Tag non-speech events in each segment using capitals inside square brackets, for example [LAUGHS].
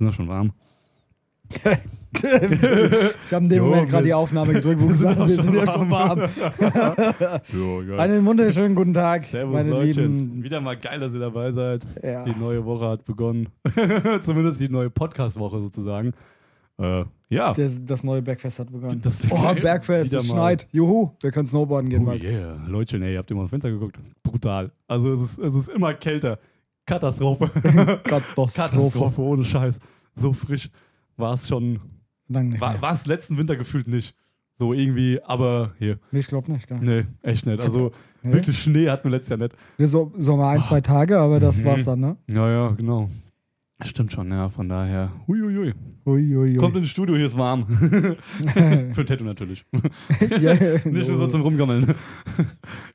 [LAUGHS] [LAUGHS] sind ja schon warm. ich habe in dem Jo, Moment gerade die Aufnahme gedrückt, wo gesagt wir sind ja schon warm. [LAUGHS] Jo, geil. Einen wunderschönen guten Tag, Servus, meine Leute. lieben. Wieder mal geil, dass ihr dabei seid. Ja. Die neue Woche hat begonnen. Zumindest die neue Podcast-Woche sozusagen. Äh, ja. Das, das neue Bergfest hat begonnen. Das- oh, Bergfest, wieder es schneit. Juhu, wir können Snowboarden gehen Oh bald. yeah, Leute, ey, habt ihr mal aufs Fenster geguckt? Brutal. Also es ist, es ist immer kälter. Katastrophe. [LAUGHS] Katastrophe. Katastrophe, ohne Scheiß. So frisch war es schon. Lang nicht War, es letzten Winter gefühlt nicht. So irgendwie, aber hier. Nee, ich glaube nicht. Gar. nicht. Nee, echt nicht. Also Nee. wirklich Schnee hatten wir letztes Jahr nicht. Wir so, so mal ein, zwei Tage, aber das Mhm. war's dann, ne? Ja, ja, genau. Stimmt schon, ja, von daher. Huiuiui. Uiuiui. Kommt ins Studio, hier ist warm. [LAUGHS] Für ein Tattoo natürlich. [LAUGHS] ja, Nicht nur so zum Rumgammeln.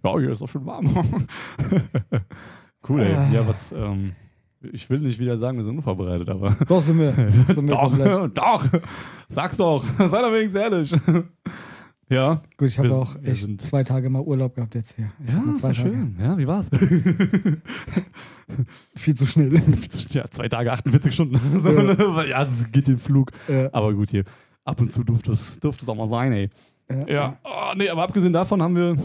ja, hier ist doch schon warm. Cool, ey. Ah. Ja, was, ähm, ich will nicht wieder sagen, wir sind unvorbereitet, aber. [LAUGHS] Doch, sind wir. [LAUGHS] Sind wir doch, [LAUGHS] doch. Sag's doch. Sei doch wenigstens ehrlich. ja. Gut, ich habe auch echt zwei Tage mal Urlaub gehabt jetzt hier. Ich Ja, ist zwei ja Tage. schön. Ja, wie war's? Viel zu schnell. ja, zwei Tage, 48 Stunden. Ne? ja, das geht den Flug. ja. Aber gut, hier. Ab und zu durfte es, durfte es auch mal sein, ey. Ja. Ja. Oh, nee, aber abgesehen davon haben wir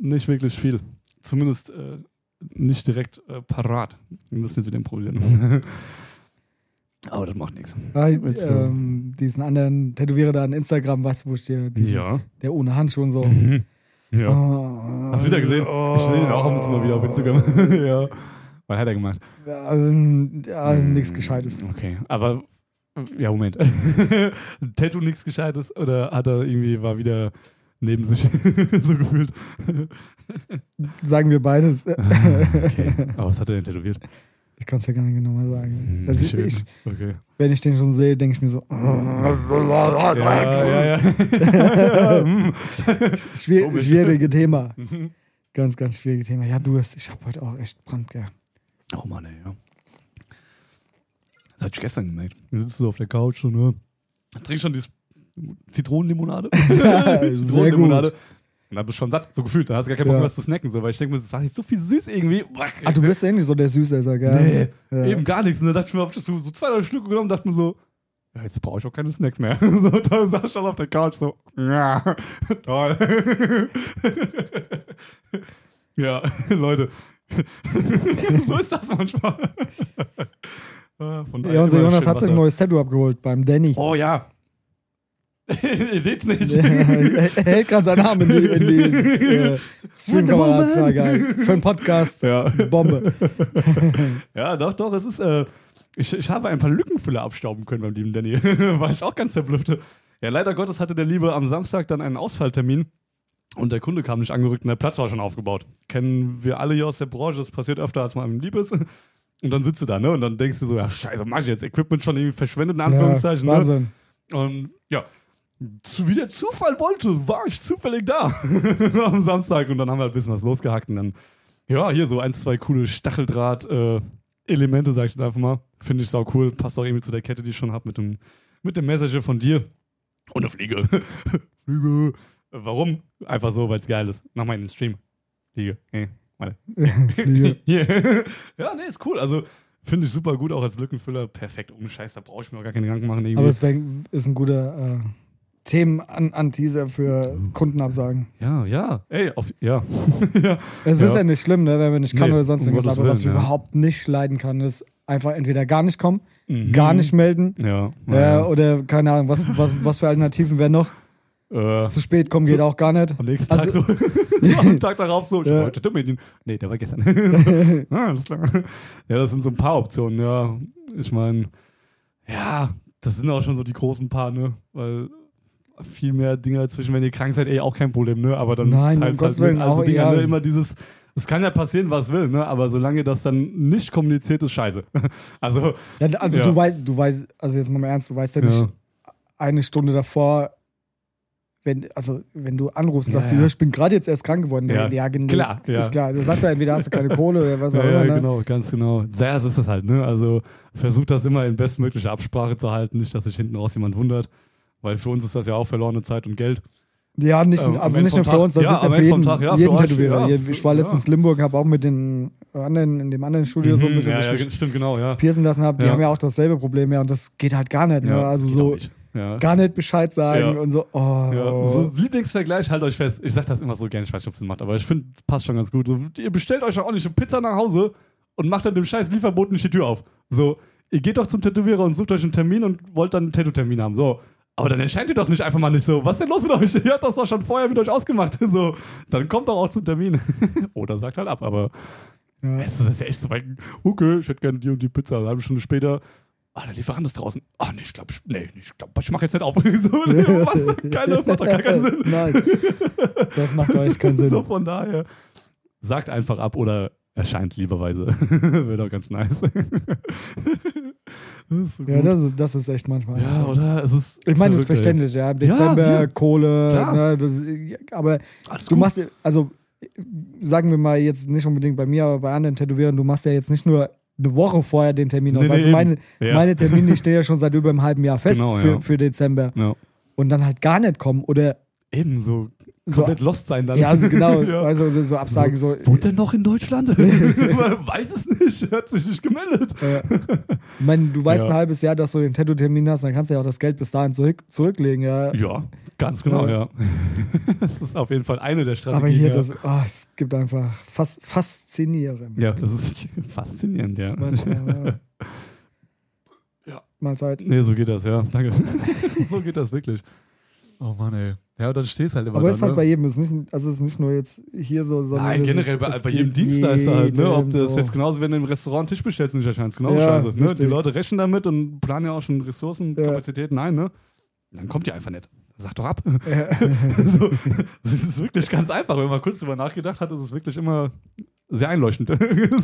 nicht wirklich viel. Zumindest äh, nicht direkt äh, parat. Wir müssen jetzt wieder improvisieren. [LAUGHS] aber das macht nichts. Ähm, diesen anderen Tätowierer da an Instagram, weißt du, wo ich dir diesen, Ja. der ohne Handschuhe und so. [LAUGHS] Ja. Oh, Hast du wieder gesehen? Oh. Ich sehe ihn auch ab und zu mal wieder auf Instagram. [LAUGHS] ja. Was hat er gemacht? Ja, also, ja, nichts Gescheites. Okay, aber ja, Moment. Tattoo nichts Gescheites oder hat er irgendwie, war wieder neben sich [LAUGHS] so gefühlt? Sagen wir beides. [LAUGHS] okay, aber was hat er denn tätowiert? Ich kann es ja gar nicht genau mal sagen. Hm, Also ich, ich, okay. wenn ich den schon sehe, denke ich mir so, Ja, ja, ja. [LAUGHS] Schwier Komisch. schwierige Thema. Ganz, ganz schwierige Thema. Ja, du hast, ich habe heute auch echt Brand, gell. oh Mann, ey, ja. Das hatte ich gestern gemerkt. Hier sitzt du auf der Couch und ne, trinkst schon dieses Zitronenlimonade. [LAUGHS] [LAUGHS] Zitronenlimonade. Und dann bist du schon satt, so gefühlt. Da hast du gar keinen Bock Ja. mehr was zu snacken, so, weil ich denke mir, das ist jetzt so viel süß irgendwie. Ah, du bist ja nicht so der Süßesser, gell? Nee, Ja. eben gar nichts. Und dann dachte ich mir, hab ich so, so zwei, drei Stücke genommen und dachte mir so, ja, jetzt brauche ich auch keine Snacks mehr. [LAUGHS] so, da saß ich schon auf der Couch so, ja, toll. ja, Leute. so ist das manchmal. Ah, Von Ja, unser Jonas hat sich ein neues Tattoo abgeholt beim Danny. Oh ja. Ihr seht's nicht. [LAUGHS] er hält gerade seinen Arm in die, in die äh, Streamkamera. Für einen Podcast. ja. Bombe. [LAUGHS] Ja, doch, doch, es ist, äh, ich, ich habe ein paar Lückenfüller abstauben können beim lieben Danny. [LAUGHS] War ich auch ganz verblüfft. Ja, leider Gottes hatte der Liebe am Samstag dann einen Ausfalltermin und der Kunde kam nicht angerückt und der Platz war schon aufgebaut. Kennen wir alle hier aus der Branche, das passiert öfter, als man einem lieb ist. Und dann sitzt du da, ne? Und dann denkst du so, ja, scheiße, mach ich jetzt Equipment schon irgendwie verschwendet, in Anführungszeichen, ja, ne? Wahnsinn. Und ja, wie der Zufall wollte, war ich zufällig da [LAUGHS] am Samstag und dann haben wir ein bisschen was losgehackt und dann, ja, hier so ein, zwei coole Stacheldraht-Elemente, sag ich jetzt einfach mal. Finde ich sau cool. Passt auch irgendwie zu der Kette, die ich schon habe mit dem, mit dem Messenger von dir. Und eine Fliege. [LAUGHS] Fliege. Warum? Einfach so, weil es geil ist. Mach mal in den Stream. Fliege. Hey, warte. [LAUGHS] Fliege. Hier. ja, nee, ist cool. Also finde ich super gut, auch als Lückenfüller. Perfekt. Ohne Scheiß, da brauche ich mir auch gar keine Gedanken machen. Irgendwie. Aber es wär, ist ein guter äh, Themen-An-Teaser für Kundenabsagen. Ja, ja. Ey, auf, ja. [LAUGHS] ja. Es Ja. ist ja nicht schlimm, ne, wenn man nicht kann Nee, oder sonst um irgendwas, aber was ich ja. überhaupt nicht leiden kann, ist einfach entweder gar nicht kommen, Mhm. gar nicht melden Ja. äh, oder keine Ahnung, was, was, was für Alternativen wären noch. äh, Zu spät kommen geht auch gar nicht. am nächsten Also- Tag so. [LAUGHS] [LAUGHS] am Tag darauf so. Ich Ja. ja. heute Dominion. Nee, der war gestern. Ja, das sind so ein paar Optionen, ja. Ich meine, ja, das sind auch schon so die großen paar, ne? Weil viel mehr Dinge dazwischen, wenn ihr krank seid, ey, auch kein Problem, ne? Aber dann Nein, um Gottes mit. Willen, also auch Dinger, ne? immer dieses, es kann ja passieren, was will, ne? Aber solange das dann nicht kommuniziert ist, scheiße. [LAUGHS] also, Ja, also Ja. du weißt, du weißt, also jetzt mal im Ernst, du weißt ja nicht ja. eine Stunde davor, wenn, also wenn du anrufst und Ja, sagst, du, ja. ja, ich bin gerade jetzt erst krank geworden, Ja, ja, genau, klar, ja. ist klar. Da sagt er entweder hast du keine Kohle oder was [LAUGHS] auch Ja, immer. ja, ne? genau, ganz genau. Ja, das ist das halt, ne? Also versucht das immer in bestmöglicher Absprache zu halten, nicht, dass sich hinten raus jemand wundert. Weil für uns ist das ja auch verlorene Zeit und Geld. Ja, nicht, Ähm, also nicht nur für Tag. uns, das Ja, ist ja für jeden, Tag, ja, jeden für euch, Tätowierer. ja, ich war letztens in Limburg, habe auch mit den anderen, in dem anderen Studio so ein Mhm, bisschen ja, ja, stimmt, genau, ja. piercen lassen habe. Die haben ja auch dasselbe Problem, ja, und das geht halt gar nicht. Ne? Also so nicht. Gar nicht Bescheid sagen und so, oh. So Lieblingsvergleich, halt euch fest. Ich sag das immer so gerne, ich weiß nicht, ob es Sinn macht, aber ich finde, passt schon ganz gut. So, ihr bestellt euch auch nicht eine Pizza nach Hause und macht dann dem scheiß Lieferboten nicht die Tür auf. So, ihr geht doch zum Tätowierer und sucht euch einen Termin und wollt dann einen Tattoo-Termin haben. So. Aber dann erscheint ihr doch nicht einfach mal nicht so. Was ist denn los mit euch? [LAUGHS] Ihr habt das doch schon vorher mit euch ausgemacht. [LAUGHS] So, dann kommt doch auch zum Termin. [LAUGHS] Oder sagt halt ab, aber Ja. es ist ja echt so. Okay, ich hätte gerne die und die Pizza. Eine halbe Stunde später. Ah, der Lieferant ist draußen. Ah, nee, ich glaube, ich, nee, ich, glaub, ich mache jetzt nicht auf. so, was? Keine, macht doch gar keinen Sinn. Nein, das macht doch echt keinen Sinn. So von daher, sagt einfach ab oder erscheint lieberweise. [LAUGHS] Wäre doch ganz nice. [LAUGHS] das so Ja, das, das ist echt manchmal. ja, oder? Es ist Ich meine, das ist verständlich, ja. Dezember, Ja, ja. Kohle, ne, das, aber Alles du gut. machst, also sagen wir mal jetzt nicht unbedingt bei mir, aber bei anderen Tätowierern, du machst ja jetzt nicht nur eine Woche vorher den Termin aus. Nee, nee, also eben. meine, Ja. meine Termine [LAUGHS] stehen ja schon seit über einem halben Jahr fest Genau, für, ja. für Dezember. Ja. Und dann halt gar nicht kommen oder Eben so so. komplett lost sein dann. Ja, also genau, [LAUGHS] Ja. also so, so Absagen, so. Wohnt er noch in Deutschland? [LAUGHS] Weiß es nicht, hat sich nicht gemeldet. Äh, ich meine, du weißt Ja. ein halbes Jahr, dass du den Tattoo-Termin hast, dann kannst du ja auch das Geld bis dahin zurück, zurücklegen, ja. Ja, ganz genau, Ja. [LAUGHS] Das ist auf jeden Fall eine der Strategien. Aber hier, das, ah, es gibt einfach fas faszinierend. Ja, das ist faszinierend, ja. Manchmal, ja. Ja. Mahlzeit. Nee, so geht das, ja. Danke. so geht das wirklich. Oh Mann, ey. Ja, dann stehst halt immer Aber da, es ist halt ne? bei jedem, ist nicht, also es ist nicht nur jetzt hier so, sondern Nein, generell ist, bei, bei jedem Dienstleister halt, ne? Ob das so. jetzt genauso, wenn du im Restaurant einen Tisch bestellst, nicht erscheinst. Genauso Ja, scheiße. Ne? Die. Leute rechnen damit und planen ja auch schon Ressourcen, Ja. Kapazitäten ein, ne? Dann kommt die einfach nicht. Sag doch ab. Ja. [LAUGHS] so, das ist wirklich ganz einfach. Wenn man kurz drüber nachgedacht hat, ist es wirklich immer sehr einleuchtend.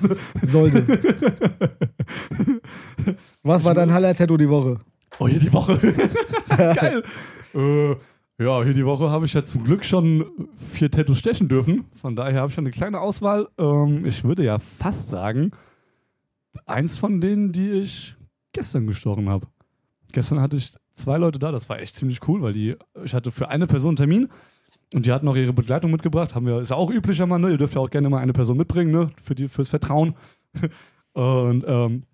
so. [LAUGHS] Sollte. Was war dein Highlight-Tattoo die Woche? Oh, hier die Woche. [LAUGHS] Geil. äh, ja, hier die Woche habe ich ja zum Glück schon vier Tattoos stechen dürfen. Von daher habe ich schon eine kleine Auswahl. Ähm, ich würde ja fast sagen, eins von denen, die ich gestern gestochen habe. Gestern hatte ich zwei Leute da, das war echt ziemlich cool, weil die, ich hatte für eine Person einen Termin und die hatten auch ihre Begleitung mitgebracht. Haben wir, ist ja auch üblicher mal, ne? Ihr dürft ja auch gerne mal eine Person mitbringen, ne? Für die, fürs Vertrauen. [LAUGHS] und ähm,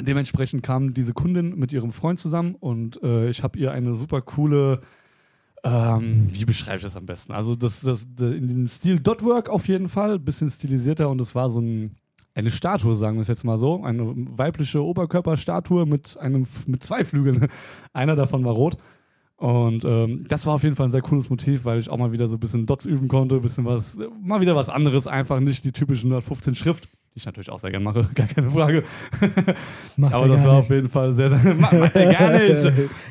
dementsprechend kam diese Kundin mit ihrem Freund zusammen und äh, ich habe ihr eine super coole, ähm, wie beschreibe ich das am besten? Also das, das, das in dem Stil Dotwork auf jeden Fall, bisschen stilisierter und es war so ein, eine Statue, sagen wir es jetzt mal so, eine weibliche Oberkörperstatue mit einem mit zwei Flügeln. [LAUGHS] Einer davon war rot. Und ähm, das war auf jeden Fall ein sehr cooles Motiv, weil ich auch mal wieder so ein bisschen Dots üben konnte, bisschen was, mal wieder was anderes, einfach nicht die typische 115 Schrift, die ich natürlich auch sehr gerne mache, [LAUGHS] gar keine Frage. [LAUGHS] Macht Aber er das war nicht. auf jeden Fall sehr, sehr [LAUGHS] ma- macht er gar nicht.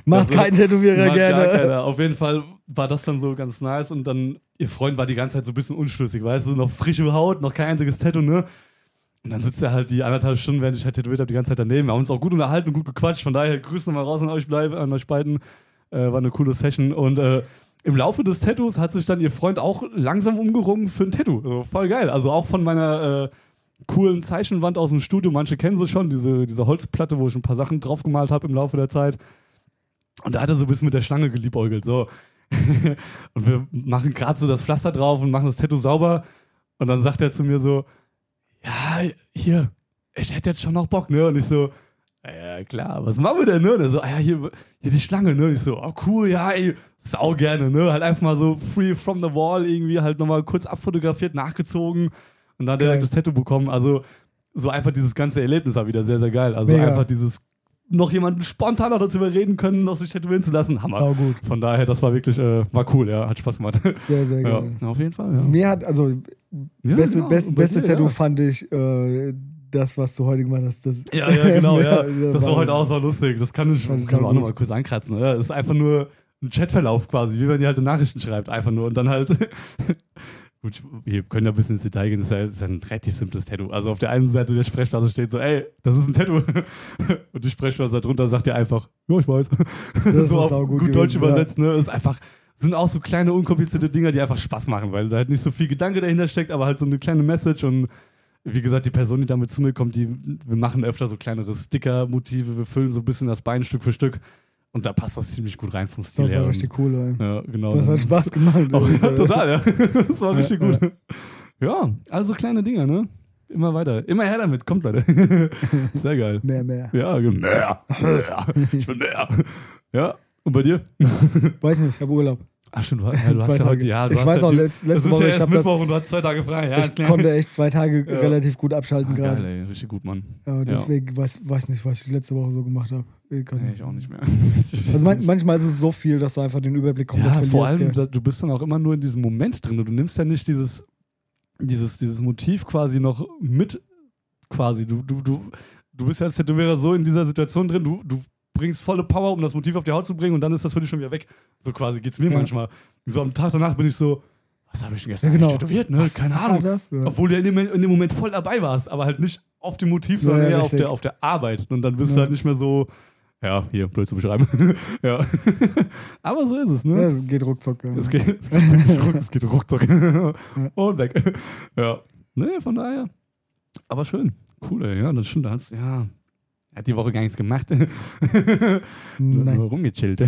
Macht Also, kein Tätowierer gerne. Auf jeden Fall war das dann so ganz nice und dann, ihr Freund war die ganze Zeit so ein bisschen unschlüssig, weißt du, noch frische Haut, noch kein einziges Tattoo, ne? Und dann sitzt er halt die anderthalb Stunden, während ich halt tätowiert habe, die ganze Zeit daneben. Wir haben uns auch gut unterhalten und gut gequatscht. Von daher, Grüße nochmal raus an euch, bleiben, an euch beiden. Äh, war eine coole Session. Und äh, im Laufe des Tattoos hat sich dann ihr Freund auch langsam umgerungen für ein Tattoo. Also voll geil. Also auch von meiner äh, coolen Zeichenwand aus dem Studio. Manche kennen sie schon, diese, diese Holzplatte, wo ich ein paar Sachen draufgemalt habe im Laufe der Zeit. Und da hat er so ein bisschen mit der Schlange geliebäugelt. So. [LAUGHS] und wir machen gerade so das Pflaster drauf und machen das Tattoo sauber. Und dann sagt er zu mir so, ja, hier, ich hätte jetzt schon noch Bock, ne? Und ich so, ja klar, was machen wir denn, ne? Und er so, ah, ja, hier, hier die Schlange, ne? Und ich so, oh cool, ja, ey, sau gerne, ne? Halt einfach mal so free from the wall irgendwie halt nochmal kurz abfotografiert, nachgezogen und dann Geil. direkt das Tattoo bekommen. Also so einfach dieses ganze Erlebnis war wieder sehr, sehr geil. Also Mega. einfach dieses noch jemanden spontan noch dazu überreden können, noch sich tätowieren zu lassen. Hammer. Sau gut. Von daher, das war wirklich, äh, war cool, ja, hat Spaß gemacht. Sehr, sehr ja, geil. auf jeden Fall, ja. Mir hat, also, ja beste, genau. bei beste dir, Tattoo ja. fand ich äh, das, was du heute gemacht hast. Das, Ja, ja, genau, [LAUGHS] ja. Das war heute auch so lustig. Das kann Das ich, kann man auch nochmal kurz ankratzen. Oder? Das ist einfach nur ein Chatverlauf quasi, wie wenn ihr halt Nachrichten schreibt, einfach nur. Und dann halt. Gut, wir können ja ein bisschen ins Detail gehen. Das ist ja, ist ja ein relativ simples Tattoo. Also auf der einen Seite der Sprechblase steht so, ey, das ist ein Tattoo. [LAUGHS] Und die Sprechblase darunter sagt dir einfach, ja, ich weiß. Das ist [LAUGHS] so auf saugut gut Deutsch gewesen, ja. übersetzt, ne? Ist einfach, sind auch so kleine, unkomplizierte Dinger, die einfach Spaß machen, weil da halt nicht so viel Gedanke dahinter steckt, aber halt so eine kleine Message und wie gesagt, die Person, die damit zu mir kommt, die, wir machen öfter so kleinere Sticker-Motive, wir füllen so ein bisschen das Bein Stück für Stück. Und da passt das ziemlich gut rein vom Stil Das her. war richtig cool, ey. Ja, genau. Das hat Spaß gemacht. [LAUGHS] Oh, ey. ja, total, ja. [LAUGHS] Das war richtig ja. gut. Ja, also kleine Dinger, ne? Immer weiter. Immer her damit. Kommt, Leute. [LAUGHS] Sehr geil. Mehr, mehr. Ja, genau. mehr. mehr. Ich will mehr. Ja. Und bei dir? Weiß nicht, ich habe Urlaub. Ach, stimmt. Ja, du Zwei hast ja heute, Tage. ja, du Ich weiß auch, du- letz- letzte Woche, ja ich erst hab das- Mittwoch und du hast zwei Tage frei. Ja, ich konnte echt zwei Tage Ja. relativ gut abschalten Ah, geil, gerade. ey. Richtig gut, Mann. Ja, deswegen weiß, weiß nicht, was ich letzte Woche so gemacht habe. Ich Nee, ich auch nicht mehr. [LAUGHS] Also man, manchmal ist es so viel, dass du einfach den Überblick komplett ja, verlierst. vor allem, gell? du bist dann auch immer nur in diesem Moment drin. Du nimmst ja nicht dieses, dieses, dieses Motiv quasi noch mit, quasi. Du, du, du, du bist ja als Tätowierer so in dieser Situation drin, du, du bringst volle Power, um das Motiv auf die Haut zu bringen und dann ist das für dich schon wieder weg. So quasi geht's mir Ja. manchmal. So am Tag danach bin ich so, was habe ich denn gestern Ja, genau. tätowiert, ne? Was Keine Ahnung. Das? Ja. Obwohl du ja in dem, in dem Moment voll dabei warst, aber halt nicht auf dem Motiv, sondern ja, eher auf der, auf der Arbeit. Und dann bist du halt nicht mehr so, ja, hier, blöd zu beschreiben. [LAUGHS] ja. [LAUGHS] aber so ist es, ne? Es geht ruckzuck. Ja. Es geht, [LAUGHS] es geht, es geht ruckzuck. Und weg. Ja. Nee, von daher. Aber schön. Cool, ey. Ja, das stimmt. Da ja. Er hat die Woche gar nichts gemacht. Nein. Nur rumgechillt. Ja,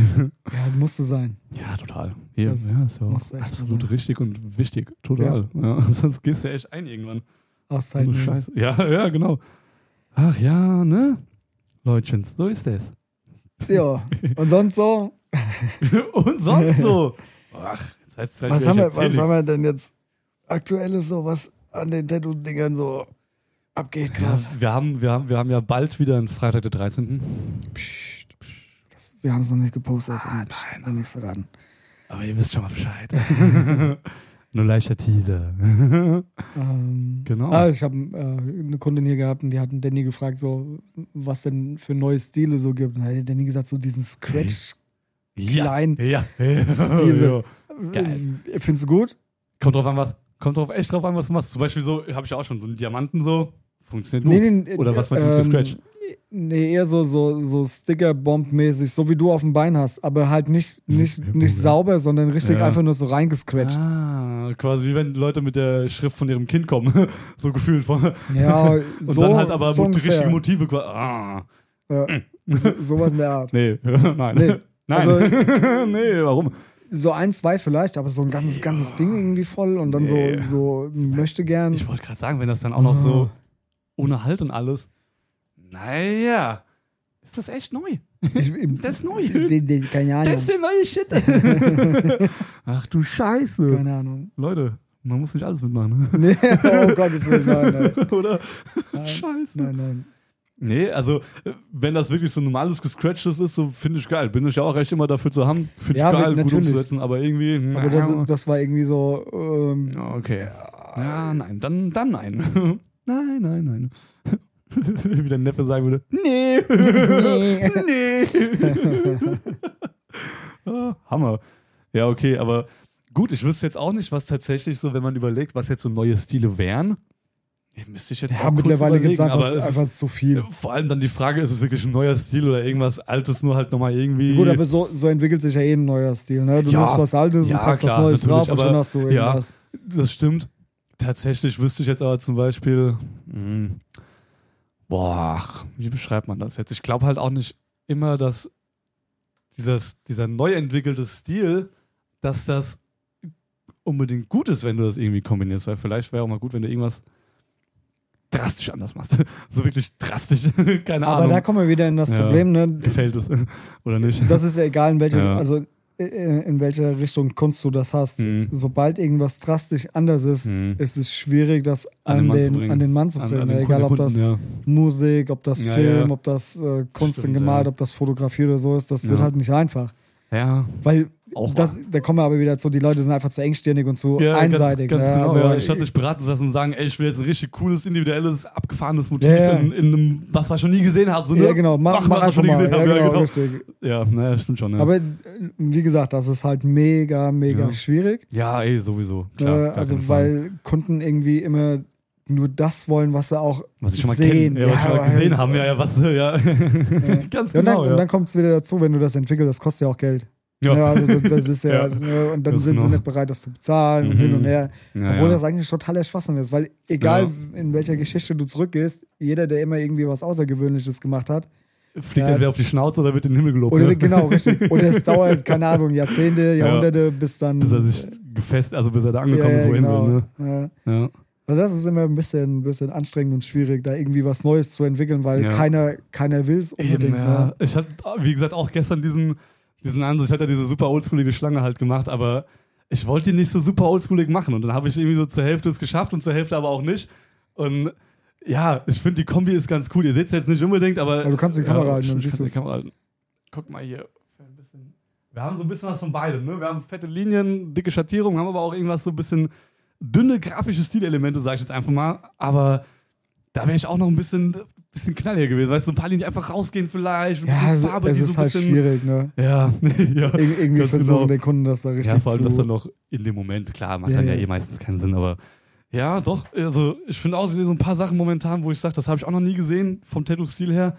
musste sein. Ja, total. Hier, Das ja, ja so absolut sein. richtig und wichtig. Total. Ja. [LAUGHS] Sonst gehst du echt ein irgendwann. Auszeiten. So Scheiße. Ja, ja, genau. Ach ja, ne? Leutchens, so ist es. Ja. Und sonst so? [LAUGHS] und sonst so. Ach, jetzt heißt Was haben, wir, was haben wir denn jetzt aktuelles so, was an den Tattoo-Dingern so abgeht Ja, gerade? wir, haben, wir, haben, wir haben ja bald wieder einen Freitag, der 13. Psst, psst. Das, wir haben es noch nicht gepostet. Ah, Psst, nein, noch nichts verraten. Aber ihr wisst schon mal Bescheid. [LAUGHS] Nur leichter Teaser. [LAUGHS] Ähm, Genau. Ah, ich habe äh, eine Kundin hier gehabt und die hat Danny gefragt, so, was denn für neue Stile so gibt. Und da hat Danny gesagt, so diesen Scratch. Klein. Ja. ja. Stil. ja. Geil. Äh, Findest du gut? Kommt drauf an, was. Kommt drauf echt drauf an, was du machst. Zum Beispiel so, habe ich auch schon so einen Diamanten so. Funktioniert gut. Nee, nee, Oder was meinst du mit gescratcht? Nee, eher so, so, so Sticker-Bomb-mäßig, so wie du auf dem Bein hast, aber halt nicht, nicht, nicht sauber, sondern richtig Ja. einfach nur so reingescratcht. Ah, quasi wie wenn Leute mit der Schrift von ihrem Kind kommen. [LAUGHS] so gefühlt. Von, Ja, [LAUGHS] und so, dann halt aber so ungefähr. richtigen Motive. quasi. Ah. Ja, so, sowas in der Art. [LAUGHS] Nee, nein. Nee. Nein. Also- nee, warum? So ein, zwei vielleicht, aber so ein ganzes, ganzes Ding irgendwie voll und dann Nee. so, so möchte gern. Ich wollte gerade sagen, wenn das dann auch noch so Ah. Ohne Halt und alles. Naja. Ist das echt neu? Ich, [LAUGHS] Das ist neu. [LAUGHS] die, die, keine Ahnung. Das ist der neue Shit. [LAUGHS] Ach du Scheiße. Keine Ahnung. Leute, man muss nicht alles mitmachen. Nee, oh Gottes Willen, nein, nein. Oder? Nein, Scheiße. nein, nein. Nee, also, äh, wenn das wirklich so normales Gescratchtes ist, so finde ich geil. Bin ich ja auch recht immer dafür zu haben. Finde ich Ja, geil, gut natürlich. umzusetzen, aber irgendwie. Aber das, das war irgendwie so. Ähm, Ja, okay. Ja, nein, dann, dann nein. Nein, nein, nein. [LAUGHS] Wie der Neffe sagen würde, nee. [LAUGHS] nee. [LAUGHS] Ah, Hammer. Ja, okay, aber gut, ich wüsste jetzt auch nicht, was tatsächlich so, wenn man überlegt, was jetzt so neue Stile wären. Ja, müsste ich jetzt ja, auch mittlerweile gibt es einfach, ist- einfach zu viel. vor allem dann die Frage, ist es wirklich ein neuer Stil oder irgendwas Altes, nur halt nochmal irgendwie. Gut, aber so, so entwickelt sich ja eh ein neuer Stil. Ne? Du Ja. nimmst was Altes Ja, und packst klar, was Neues drauf und schon hast du ja. irgendwas. Das stimmt. Tatsächlich wüsste ich jetzt aber zum Beispiel, mh, boah, ach, wie beschreibt man das jetzt? Ich glaube halt auch nicht immer, dass dieses, dieser neu entwickelte Stil, dass das unbedingt gut ist, wenn du das irgendwie kombinierst, weil vielleicht wäre auch mal gut, wenn du irgendwas drastisch anders machst. [LAUGHS] so wirklich drastisch, [LAUGHS] keine Aber Ahnung. da kommen wir wieder in das Ja. Problem, ne? Gefällt es [LAUGHS] oder nicht? Das ist ja egal, in welcher, Ja. also in welcher Richtung Kunst du das hast. Mhm. Sobald irgendwas drastisch anders ist, Mhm. ist es schwierig, das An an, den Mann zu den, bringen. an den Mann zu An- bringen. an den egal, ob Kunden, das ja. Musik, ob das Ja, Film, ja. ob das äh, Kunst Stimmt, gemalt, ob das Fotografie oder so ist, das wird halt nicht einfach. Ja, Weil auch das, da kommen wir aber wieder zu, die Leute sind einfach zu engstirnig und zu Ja, einseitig. Ganz, ganz ne? genau, also, ja. Statt sich beraten zu lassen und sagen, ey, ich will jetzt ein richtig cooles, individuelles, abgefahrenes Motiv Ja, ja. In, in einem, was wir schon nie gesehen haben. So, ne? ja, genau, mach, Machen, mach was wir einfach schon nie mal. gesehen Ja, haben. genau, Ja, genau. richtig. Ja, naja, stimmt schon. Ja, Aber äh, wie gesagt, das ist halt mega, mega Ja. schwierig. ja ey, sowieso. Klar, äh, also, weil Kunden irgendwie immer nur das wollen, was sie auch Was ich schon mal sehen. kennen, ja, was ich schon mal gesehen haben, ja, ja, was, [LAUGHS] ja. Ganz Ja, und dann, genau, und ja. dann kommt es wieder dazu, wenn du das entwickelst, das kostet ja auch Geld. Ja. Ja, also das, das ist [LAUGHS] ja, Ja. ne, und dann Ganz sind sie nicht bereit, das zu bezahlen und Mhm. hin und her. Ja, Obwohl das eigentlich totaler Schwachsinn ist, weil egal in welcher Geschichte du zurückgehst, jeder, der immer irgendwie was Außergewöhnliches gemacht hat, fliegt entweder auf die Schnauze oder wird in den Himmel gelobt. Oder ne? genau, richtig. [LAUGHS] Oder es dauert, keine Ahnung, Jahrzehnte, Jahrhunderte, bis dann. Bis er sich gefest, also bis er da angekommen ist, wohin genau. will. Ne? Ja. Also das ist immer ein bisschen, ein bisschen anstrengend und schwierig, da irgendwie was Neues zu entwickeln, weil keiner, keiner will es unbedingt. Eben, ja. ne? Ich hatte, wie gesagt, auch gestern diesen, diesen Ansatz, ich hatte ja diese super oldschoolige Schlange halt gemacht, aber ich wollte die nicht so super oldschoolig machen und dann habe ich irgendwie so zur Hälfte es geschafft und zur Hälfte aber auch nicht. Und ja, ich finde die Kombi ist ganz cool. Ihr seht es jetzt nicht unbedingt, aber. Aber du kannst die Kamera halten, dann siehst Kamera halten. Guck mal hier. Wir haben so ein bisschen was von beidem. Ne? Wir haben fette Linien, dicke Schattierungen, haben aber auch irgendwas so ein bisschen dünne grafische Stilelemente, sage ich jetzt einfach mal. Aber da wäre ich auch noch ein bisschen, bisschen knalliger gewesen. Weißt du, so ein paar Linien, die einfach rausgehen vielleicht. Ein Ja, bisschen also, Farbe, es die ist so ein halt bisschen. schwierig, ne? [LAUGHS] Ja, ja. Ir irgendwie versuchen genau. den Kunden das da richtig Ja, vor allem zu. das dann noch in dem Moment, klar, macht Ja, dann ja, ja. eh meistens keinen Sinn, aber ja, doch, also ich finde auch so ein paar Sachen momentan, wo ich sage, das habe ich auch noch nie gesehen vom Tattoo-Stil her.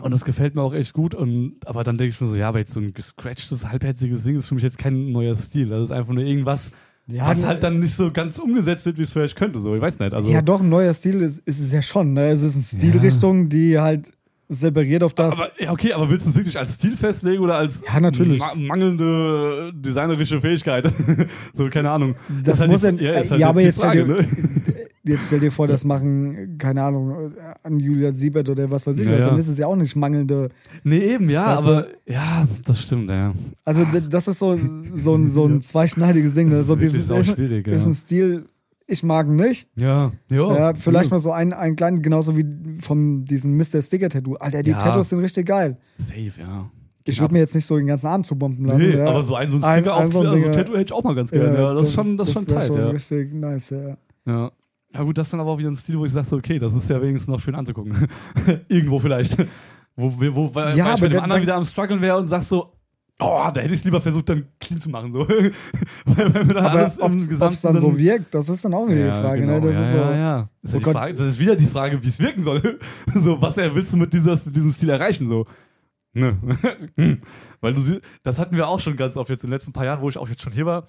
Und das gefällt mir auch echt gut. Und, aber dann denke ich mir so, ja, aber jetzt so ein gescratchtes, halbherziges Ding ist für mich jetzt kein neuer Stil. Das ist einfach nur irgendwas, ja, was halt dann nicht so ganz umgesetzt wird, wie es vielleicht könnte. So, ich weiß nicht. Also, ja, doch, ein neuer Stil ist, ist es ja schon. Ne? Es ist eine Stilrichtung, die halt separiert auf das. aber, ja, okay, aber willst du es wirklich als Stil festlegen oder als Ja, natürlich. ma mangelnde designerische Fähigkeit? [LAUGHS] so, keine Ahnung. Das halt muss die, ja- ja, äh, halt ja, aber jetzt Frage, ne? [LAUGHS] Jetzt stell dir vor, das machen, keine Ahnung, an Julia Siebert oder was weiß ich Ja, was. ja. Dann ist es ja auch nicht mangelnde. Nee, eben, ja, du? aber ja, das stimmt, ja. Also, das ist so, so, ein, so ein zweischneidiges Ding. Ne? Das So ist wirklich dieses, ist, schwierig, ist ja. ein Stil, ich mag ihn nicht. Ja, ja. Ja, vielleicht mal so ein, ein kleinen, genauso wie von diesem Mr. Sticker-Tattoo. Alter, die Ja. Tattoos sind richtig geil. Safe, ja. Ich würde mir jetzt nicht so den ganzen Arm zubomben lassen. Nee, ja. aber so ein, so ein Ein- Sticker ein auf so ein also Tattoo hätte ich auch mal ganz gerne. Ja, das, ist schon, das ist schon tight, schon ja. richtig nice, ja. ja. Ja, gut, das ist dann aber auch wieder ein Stil, wo ich sage, so, okay, das ist ja wenigstens noch schön anzugucken. [LAUGHS] Irgendwo vielleicht. Wo, wo, wo weil, Ja, mit dem anderen dann- wieder am Struggeln wäre und sag so, oh, da hätte ich es lieber versucht, dann clean zu machen. So. [LAUGHS] weil, weil Aber ob es dann so wirkt, das ist dann auch wieder ja, die Frage. genau, ne? Das ja, ist so, ja, ja. Das ist, Oh. Frage, das ist wieder die Frage, wie es wirken soll. [LAUGHS] so, was er, willst du mit, dieser, mit diesem Stil erreichen? So. Ne. Weil du sie- das hatten wir auch schon ganz oft jetzt in den letzten paar Jahren, wo ich auch jetzt schon hier war,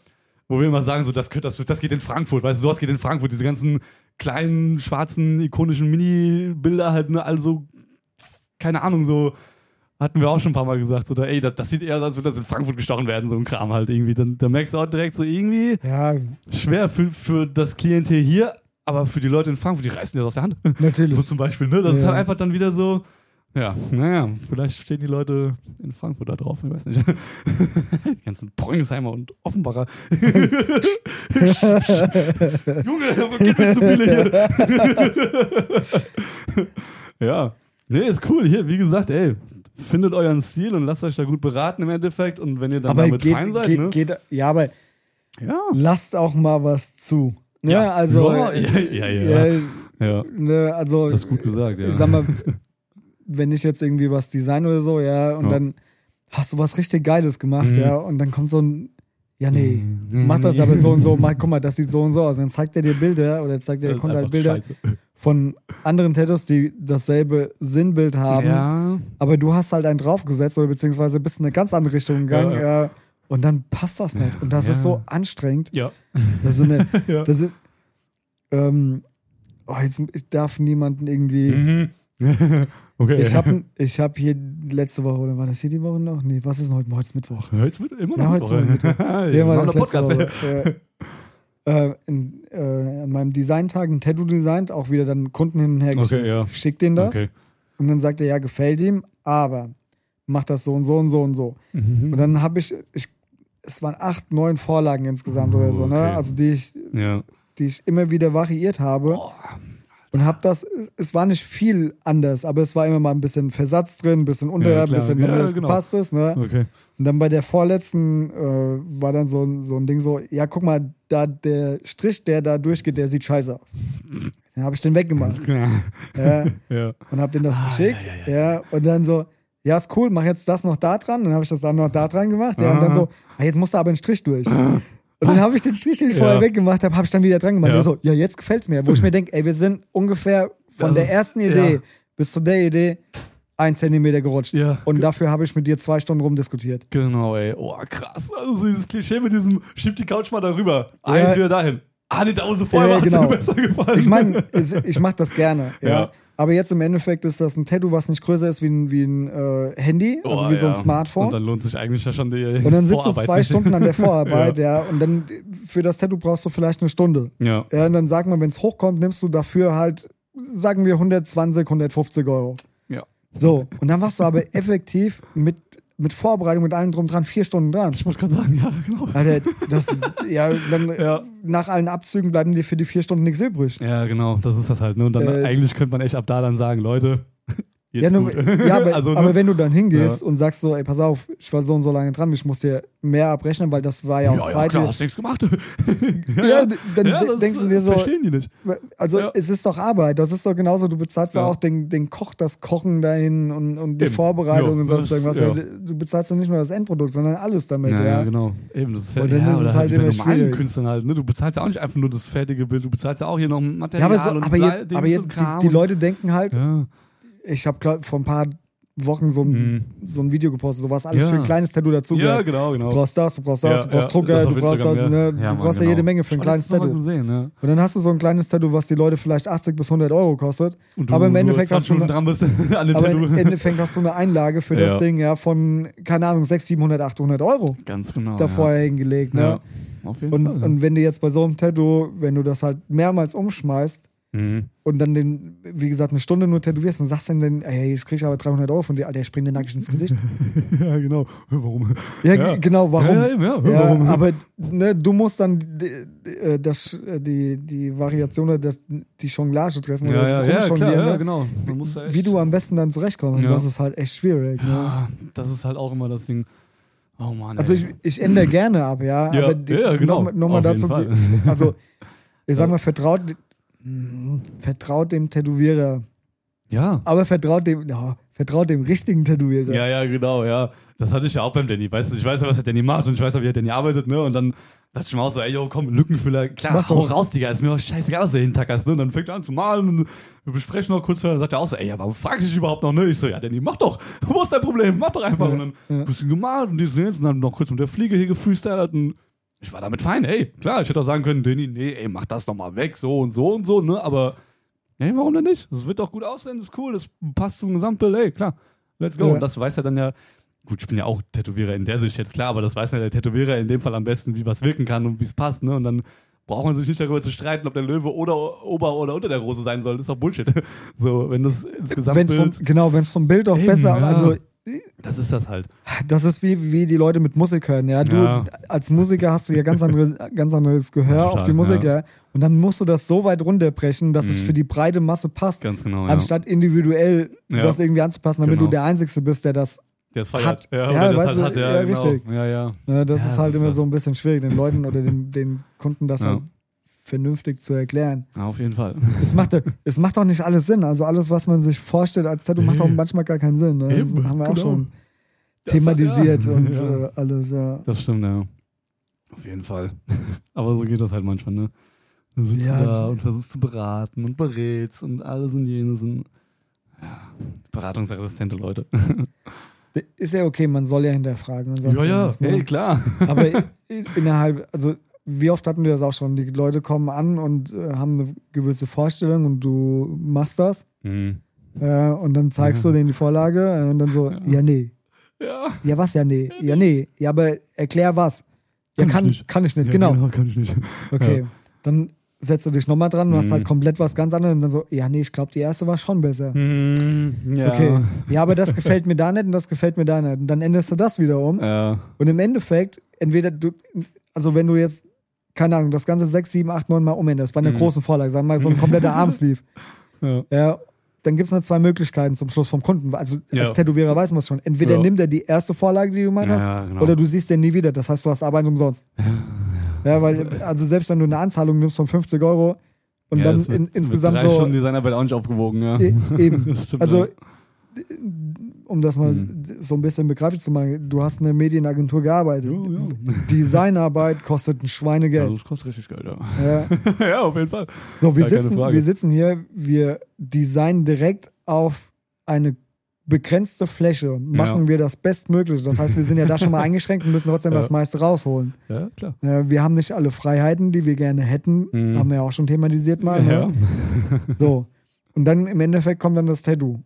wo wir immer sagen, so, das, das, das geht in Frankfurt, weißt du, sowas geht in Frankfurt, diese ganzen kleinen, schwarzen, ikonischen Mini-Bilder halt, ne, also, keine Ahnung, so, hatten wir auch schon ein paar Mal gesagt, oder ey, das, das sieht eher so aus, als würde das in Frankfurt gestochen werden, so ein Kram halt irgendwie. Dann, dann merkst du auch direkt so irgendwie, ja, schwer für, für das Klientel hier, aber für die Leute in Frankfurt, die reißen das aus der Hand. natürlich. [LAUGHS] so zum Beispiel, ne? Das ist Ja. halt einfach dann wieder so, ja, naja, vielleicht stehen die Leute in Frankfurt da drauf, ich weiß nicht. [LAUGHS] die ganzen Bräunsheimer und Offenbacher. [LAUGHS] Junge, wo geht mir zu viele hier? [LAUGHS] ja, nee, ist cool. Hier, wie gesagt, ey, findet euren Stil und lasst euch da gut beraten im Endeffekt. Und wenn ihr dann aber damit geht, fein seid, geht, ne? geht, ja, aber ja. lasst auch mal was zu. Ne? Ja. Also, Ja, ja, ja, ja. Ja, ne, also, das ist gut gesagt, ja. ich sag mal, wenn ich jetzt irgendwie was design oder so, ja, und Ja. dann hast du was richtig Geiles gemacht, Mhm. ja, und dann kommt so ein, ja, nee, Mhm. mach das aber so und so, mach, guck mal, das sieht so und so aus. Dann zeigt er dir Bilder oder zeigt er dir halt Bilder scheiße. von anderen Tattoos, die dasselbe Sinnbild haben, Ja, aber du hast halt einen draufgesetzt oder beziehungsweise bist in eine ganz andere Richtung gegangen, Ja, ja, und dann passt das nicht. Und das Ja. ist so anstrengend. ja. Das ist eine, [LAUGHS] ja. das ist, ähm, oh, jetzt, ich darf niemanden irgendwie. Mhm. [LAUGHS] okay. Ich habe [LAUGHS] ich hab hier letzte Woche, oder war das hier die Woche noch? Nee, was ist denn heute? Heute ist Mittwoch. Heute wird immer noch Ja, heute ist Woche. Mittwoch. [LAUGHS] ja, Ja, war wir das letzte Woche. Äh, in, äh, an meinem Designtag ein Tattoo designt, auch wieder dann Kunden hin und her Okay, geschickt. ja. Schickt denen das. Okay. Und dann sagt er, ja, gefällt ihm, aber macht das so und so und so und so. Mhm. Und dann habe ich, ich, es waren acht, neun Vorlagen insgesamt oder so, ne? Okay. Also die ich, Ja. die ich immer wieder variiert habe. Und hab das, es war nicht viel anders, aber es war immer mal ein bisschen Versatz drin, ein bisschen unter, Ja, ein bisschen, Ja, damit das genau. gepasst ist. Ne? Okay. Und dann bei der vorletzten äh, war dann so, ein- so ein Ding so, ja, guck mal, da der Strich, der da durchgeht, der sieht scheiße aus. Dann habe ich den weggemacht. [LAUGHS] Ja. ja, ja. und habe den das Ah, geschickt. ja, Ja, und dann so, ja, ist cool, mach jetzt das noch da dran. Dann habe ich das dann noch da dran gemacht. Ja, und dann so, ah, jetzt musst du aber einen Strich durch. [LAUGHS] Und dann habe ich den Strich, den ich vorher Ja. weggemacht habe, habe ich dann wieder dran gemacht. Ja. So, ja, jetzt gefällt's mir. Wo ich [LAUGHS] mir denke, ey, wir sind ungefähr von Das der ersten Idee ja. bis zu der Idee ein Zentimeter gerutscht. Ja. Und dafür habe ich mit dir zwei Stunden rumdiskutiert. Genau, ey. Oh, krass. Also so dieses Klischee mit diesem, schieb die Couch mal darüber. Ja. Eins wieder dahin. Ah, nee, da wo sie vorher Ja, genau. [LAUGHS] besser gefallen. Ich meine, ich mache das gerne. Ja. Ja. Aber jetzt im Endeffekt ist das ein Tattoo, was nicht größer ist wie ein, wie ein äh, Handy, also Oh, wie so ein ja. Smartphone. Und dann lohnt sich eigentlich ja schon die Und dann sitzt du Vorarbeit zwei nicht. Stunden an der Vorarbeit, [LAUGHS] ja. Und dann für das Tattoo brauchst du vielleicht eine Stunde. Ja. Ja, und dann sag mal, wenn es hochkommt, nimmst du dafür halt, sagen wir, 120, 150 Euro. Ja. So, und dann warst du aber effektiv mit, mit Vorbereitung, mit allem drum dran, vier Stunden dran. Ich wollte gerade sagen, ja, genau. Alter, das, ja, dann Ja. nach allen Abzügen bleiben dir für die vier Stunden nichts übrig. Ja, genau, das ist das halt. Ne? Und dann Äh, eigentlich könnte man echt ab da dann sagen, Leute, jetzt Ja, nur, ja [LAUGHS] aber, also, ne? aber wenn du dann hingehst Ja. und sagst so, ey, pass auf, ich war so und so lange dran, ich muss dir mehr abrechnen, weil das war ja auch ja, ja, Zeit. klar, die- hast nichts gemacht. [LAUGHS] ja, dann Ja, denkst du dir so, Verstehen die nicht. Also Ja. es ist doch Arbeit. Das ist doch genauso. Du bezahlst ja, Ja. auch den, den Koch, das Kochen dahin und, und die Eben. Vorbereitung Ja, und sonst irgendwas. ja. Du bezahlst ja nicht nur das Endprodukt, sondern alles damit. Ja, Ja, ja, genau. Eben, das ist ja, Und dann ja, ist es halt halt immer schwierig. Künstlern halt. Ne? Du bezahlst ja auch nicht einfach nur das fertige Bild, du bezahlst ja auch hier noch Ja, Material aber, so, und aber, jetzt, aber jetzt, die, Leute denken halt, Ja. Ich habe vor ein paar Wochen so ein, Mhm. so ein Video gepostet, so was alles Ja. für ein kleines Tattoo dazu. ja, genau, genau. Du brauchst das, du brauchst das, Ja, du brauchst ja, Drucker, du brauchst das, ne? ja. du Ja, Mann, brauchst ja genau. jede Menge für ein kleines Tattoo. Gesehen, ja. Und dann hast du so ein kleines Tattoo, was die Leute vielleicht 80 bis 100 Euro kostet. Und Aber im Endeffekt 20 hast du eine- dran bist [LAUGHS] an dem Aber Tattoo. im Endeffekt hast du eine Einlage für das Ja. Ding, ja, von, keine Ahnung, 600, 700, 800 Euro Ganz genau. da vorher hingelegt, ne? Ja. Auf jeden Und, Fall. und wenn du jetzt bei so einem Tattoo, wenn du das halt mehrmals umschmeißt mhm. und dann den, wie gesagt, eine Stunde nur tätowierst, dann sagst dann, ey, jetzt krieg ich aber 300 Euro von dir, Alter, ich spring dir nackig ins Gesicht. [LAUGHS] ja, genau. Warum? Ja, Ja. genau, warum? Ja, ja, warum? aber ne, du musst dann die, äh, das, äh, die, die Variation oder das, die Jonglage treffen Ja, oder ja, ja, klar, ne? genau. Man muss da echt, wie du am besten dann zurechtkommst. Und. Das ist halt echt schwierig. Ne? Ja, das ist halt auch immer das Ding. Oh Mann. Also ey. ich, ich ändere gerne ab, ja. Ja, aber die, ja, genau. Nochmal noch dazu. Also, ich sag mal, vertraut, vertraut dem Tätowierer. ja. Aber vertraut dem, ja, vertraut dem richtigen Tätowierer. Ja, ja, genau, ja. Das hatte ich ja auch beim Danny. Weißt du, ich weiß ja, was der Danny macht und ich weiß ja, wie der Danny arbeitet, ne? Und dann dachte ich mir auch so, ey, yo, komm, Lückenfüller, klar, Mach hau doch. raus, Digga, ist mir auch scheißegal, was du hintackerst, ne? Und dann fängt er an zu malen und wir besprechen noch kurz vorher, dann sagt er auch so, ey, fragst du dich überhaupt noch, ne? Ich so, ja, Danny, mach doch, [LAUGHS] wo ist dein Problem? Mach doch einfach. Ja, und dann ja. ein bisschen gemalt und die sehen und dann noch kurz mit der Fliege hier gefreestylt und ich war damit fein, ey, klar, ich hätte auch sagen können, Danny, nee, ey, mach das doch mal weg, so und so und so, ne? Aber, ey, warum denn nicht? Das wird doch gut aussehen, das ist cool, das passt zum Gesamtbild, ey, klar, let's go. Ja. Und das weiß er dann ja, gut, ich bin ja auch Tätowierer in der Sicht jetzt klar, aber das weiß ja der Tätowierer in dem Fall am besten, wie was wirken kann und wie es passt, ne? Und dann braucht man sich nicht darüber zu streiten, ob der Löwe oder ober oder unter der Rose sein soll. Das ist doch Bullshit. [LAUGHS] So, wenn das insgesamt Wenn's vom, genau, wenn es vom Bild auch Eben, besser, ja. also das ist das halt. das ist wie, wie die Leute mit Musik hören, ja. Du Ja. als Musiker hast du ja ganz, andere, [LAUGHS] ganz anderes Gehör Ja, auf total, die Musik, ja. ja. Und dann musst du das so weit runterbrechen, dass es Mhm. für die breite Masse passt, Ganz genau. Ja. anstatt individuell Ja. das irgendwie anzupassen, damit Genau. du der Einzige bist, der das der es feiert. hat. Ja, Ja, es weißt halt du, hat, ja, ja, genau. richtig. Ja, ja. Ne, das Ja, ist das halt ist immer das. so ein bisschen schwierig, den Leuten oder den, den Kunden das Ja. Vernünftig zu erklären. Ja, auf jeden Fall. Es macht, es macht auch nicht alles Sinn. Also alles, was man sich vorstellt als Tattoo, macht auch manchmal gar keinen Sinn. Ne? Das Eben, haben wir auch genau. schon thematisiert ja. und [LAUGHS] Ja. äh, alles, ja. Das stimmt, ja. Auf jeden Fall. [LAUGHS] Aber so geht das halt manchmal, ne? Dann sitzt Ja, du da und versuchst zu beraten und berätst und alles und jenes und ja, beratungsresistente Leute. [LAUGHS] Ist ja okay, man soll ja hinterfragen. Und sonst irgendwas, ne? hey, klar. Aber innerhalb, also wie oft hatten wir das auch schon? Die Leute kommen an und äh, haben eine gewisse Vorstellung und du machst das Mhm. äh, und dann zeigst Ja. du denen die Vorlage äh, und dann so, ja, nee. Ja. Ja, was? Ja, nee. Ja, nee. Ja, aber erklär was. Ja, Kann ich kann, nicht. kann ich nicht, Ja, genau. kann ich nicht. Okay. Ja. Dann setzt du dich nochmal dran und hast Mhm. halt komplett was ganz anderes und dann so, ja, nee, ich glaube, die erste war schon besser. Mhm, ja. Okay. Ja, aber das gefällt mir da nicht und das gefällt mir da nicht. Und dann änderst du das wieder um. Ja. Und im Endeffekt, entweder du, also wenn du jetzt, keine Ahnung, das ganze 6, 7, 8, 9 Mal umänderst, bei einer Mhm. großen Vorlage, sagen wir mal so ein kompletter [LAUGHS] Armsleeve, Ja. ja, dann gibt es nur zwei Möglichkeiten zum Schluss vom Kunden. Also als Ja. Tätowierer weiß man es schon. Entweder Ja. nimmt er die erste Vorlage, die du gemacht hast, genau. oder du siehst den nie wieder. Das heißt, du hast Arbeit umsonst. Ja, weil, also selbst wenn du eine Anzahlung nimmst von 50 Euro und dann das in, das wird insgesamt drei so. Stunden Designarbeit auch nicht aufgewogen, ja. E- eben. [LAUGHS] Das Also. Um das mal Mhm. so ein bisschen begreiflich zu machen, du hast eine Medienagentur gearbeitet. Ja, ja. Designarbeit kostet ein Schweinegeld. Also, das kostet richtig Geld, ja. Ja. [LAUGHS] ja, auf jeden Fall. So, wir Gar sitzen, wir sitzen hier, wir designen direkt auf eine begrenzte Fläche, machen Ja. wir das Bestmögliche. Das heißt, wir sind ja da schon mal [LAUGHS] eingeschränkt und müssen trotzdem Ja. das meiste rausholen. Ja, klar. Wir haben nicht alle Freiheiten, die wir gerne hätten. Mhm. Haben wir ja auch schon thematisiert mal. Ja. Ne? [LAUGHS] So. Und dann im Endeffekt kommt dann das Tattoo.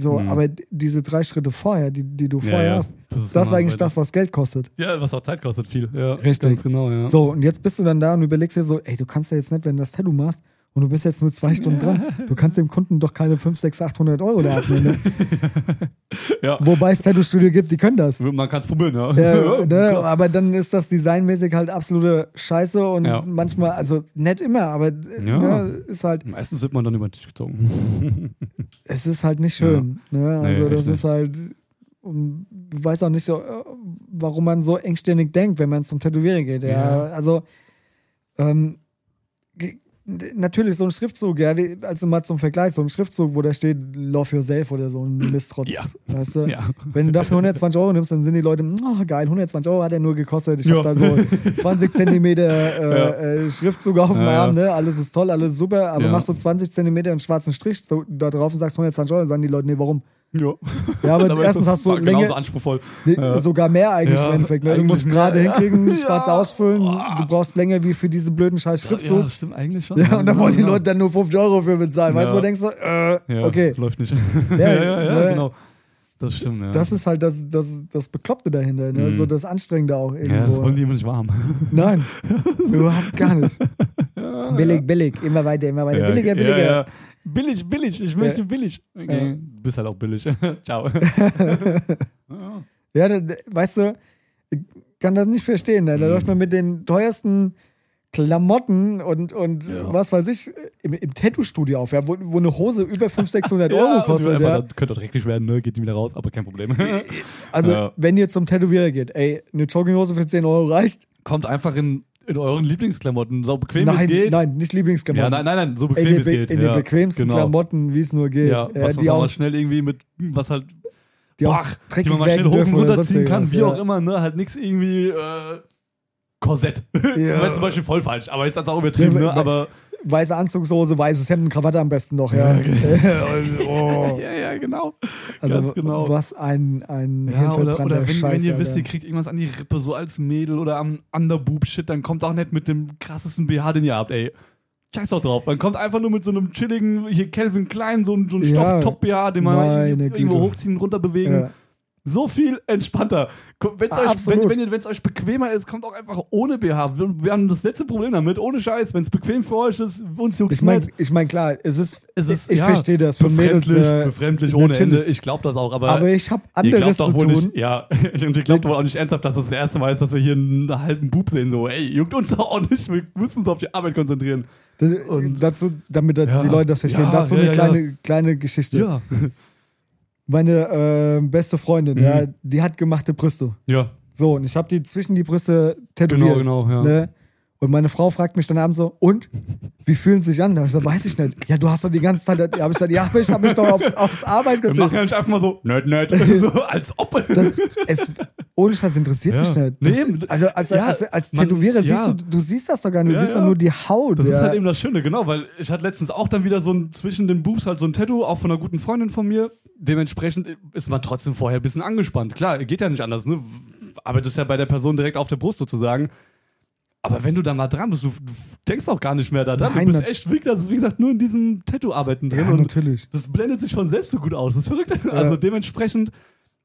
So, Mhm. aber diese drei Schritte vorher, die, die du Ja, vorher ja. hast, Das ist das ist eigentlich das, was Geld kostet. Ja, was auch Zeit kostet, viel. Ja, Richtig. Ganz genau, ja. So, und jetzt bist du dann da und überlegst dir so, ey, du kannst ja jetzt nicht, wenn du das Tattoo machst und du bist jetzt nur zwei Stunden dran, du kannst dem Kunden doch keine 5, 6, 800 Euro da abnehmen. Ne? [LAUGHS] Ja. Wobei es Tattoo-Studio gibt, die können das. Man kann es probieren, ja. Ja, [LAUGHS] ne? aber dann ist das designmäßig halt absolute Scheiße und Ja. manchmal, also nicht immer, aber ne, ist halt, Meistens wird man dann über den Tisch gezogen. [LAUGHS] es ist halt nicht schön. Ne? Nee, Also echt das ist halt, und ich weiß auch nicht so, warum man so engstirnig denkt, wenn man zum Tätowierer geht. Also ähm, natürlich so ein Schriftzug, ja, wie, also mal zum Vergleich, so ein Schriftzug, wo da steht Love Yourself oder so ein Mistrotz, Ja. weißt du? ja. Wenn du dafür 120 Euro nimmst, dann sind die Leute, oh geil, 120 Euro hat er nur gekostet. Ich Ja. hab da so 20 Zentimeter äh, [LAUGHS] Ja. äh, Schriftzug auf dem. Arm, ne? Alles ist toll, alles super, aber Ja. machst du 20 Zentimeter einen schwarzen Strich so, da drauf und sagst 120 Euro, dann sagen die Leute, nee, warum? Ja. Ja, aber [LAUGHS] ist erstens hast du genauso Länge, anspruchsvoll. nee, Ja. sogar mehr eigentlich Ja, im Endeffekt. Ne? Du musst gerade ja. hinkriegen, [LAUGHS] schwarz Ja. ausfüllen, du brauchst länger wie für diese blöden scheiß Schriftzug. Ja, stimmt eigentlich schon. Ja, und dann wollen die Ja. Leute dann nur 50 Euro für bezahlen. Weißt du, Ja. wo du denkst, so, äh, Ja, okay. Läuft nicht. [LAUGHS] Ja, ja, ja, ja, ne? genau. Das stimmt, ja. Das ist halt das, das, das Bekloppte dahinter, ne? Mhm. so das Anstrengende auch irgendwo. ja, das wollen die immer nicht warm. Nein, überhaupt gar nicht. Billig, billig, immer weiter, immer weiter. Ja, billiger, billiger. Billig, billig, ich möchte billig. Okay. Du bist halt auch billig. [LAUGHS] Ciao. [LAUGHS] Ja. Weißt du, kann das nicht verstehen. Ne? Da Mhm. läuft man mit den teuersten Klamotten und, und Ja. was weiß ich, im, im Tattoo-Studio auf, ja, wo, wo eine Hose über 500, 600 [LAUGHS] Euro Ja, kostet. und Ja. einfach, Könnte auch dreckig werden, ne? Geht die wieder raus, aber kein Problem. Also, Ja. wenn ihr zum Tätowierer geht, ey, eine Jogginghose für 10 Euro reicht? Kommt einfach in, in euren Lieblingsklamotten, so bequem nein, es geht. nein, nicht Lieblingsklamotten. Ja, nein, nein, nein, so bequem in es geht. in ja. bequemsten genau. Klamotten, wie es nur geht. Ja, Ja, was, die was auch, schnell irgendwie mit, was halt, die auch die man mal schnell hoch und dürfen oder runter sonst ziehen kann, wie ja. auch immer, ne? Halt nichts irgendwie, äh, Korsett. [LAUGHS] Ja. Das wäre zum Beispiel voll falsch, aber jetzt hat es auch übertrieben, Ja, ne? Aber, Weiße Anzugshose, weißes Hemd Krawatte am besten noch, ja. [LAUGHS] [LAUGHS] oh. ja, ja, genau. Also, Ganz genau. was ein, ein Ja, oder, oder der wenn, Scheiße. wenn ihr Alter. wisst, ihr kriegt irgendwas an die Rippe, so als Mädel oder am Underboob-Shit, dann kommt auch nicht mit dem krassesten BH, den ihr habt, ey. Scheiß doch drauf. Dann kommt einfach nur mit so einem chilligen, hier Calvin Klein, so ein, so ein Stoff-Top-BH, den man irgendwo Güte. hochziehen, runter bewegen. Ja. So viel entspannter. Wenn es Ah, euch, wenn, wenn, ihr- wenn's euch bequemer ist, kommt auch einfach ohne BH. Wir, haben das letzte Problem damit, ohne Scheiß. Wenn es bequem für euch ist, uns juckt Ich meine, ich mein, klar, es ist, Es ist, ich ja, verstehe das Mädels. befremdlich, Äh, befremdlich ohne. Ende. Ich glaube das auch, aber, aber ich habe anderes zu tun. nicht, ja, [LAUGHS] und ihr glaubt wohl auch nicht ernsthaft, dass das das erste Mal ist, dass wir hier einen halben Bub sehen. So, ey, juckt uns doch auch nicht, wir müssen uns auf die Arbeit konzentrieren. Das, Und- dazu, damit da Ja. die Leute das verstehen, Ja, dazu eine kleine, kleine Geschichte. Ja. Meine äh, beste Freundin, Mhm. ja, die hat gemachte Brüste. Ja, So, und ich habe die zwischen die Brüste tätowiert. genau, genau, ja. Ne? Und meine Frau fragt mich dann abends so, und? Wie fühlen sie sich an? Da hab ich gesagt, weiß ich nicht. Ja, du hast doch die ganze Zeit, ja, hab ich gesagt, ja, aber ich habe mich doch aufs, aufs Arbeit wir machen ja nicht einfach mal so, nerd, nerd, [LAUGHS] so, als ob. Das, es, ohne Scheiß interessiert Ja. mich nicht. Nee, Das, eben. also als, Ja, als, als man- Tätowierer siehst ja. du, du siehst das doch gar nicht, du siehst ja. doch nur die Haut. Das ist halt eben das Schöne, genau, weil ich hatte letztens auch dann wieder so ein zwischen den Boobs halt so ein Tattoo, auch von einer guten Freundin von mir. Dementsprechend ist man trotzdem vorher ein bisschen angespannt. Klar, geht ja nicht anders, ne? Arbeitest ja bei der Person direkt auf der Brust sozusagen. Aber wenn du da mal dran bist, du, du denkst auch gar nicht mehr da dran. Nein, du bist na- echt wirklich, das ist wie gesagt nur in diesem Tattoo-Arbeiten drin. ja, natürlich. das blendet sich von selbst so gut aus. Das ist verrückt. Also dementsprechend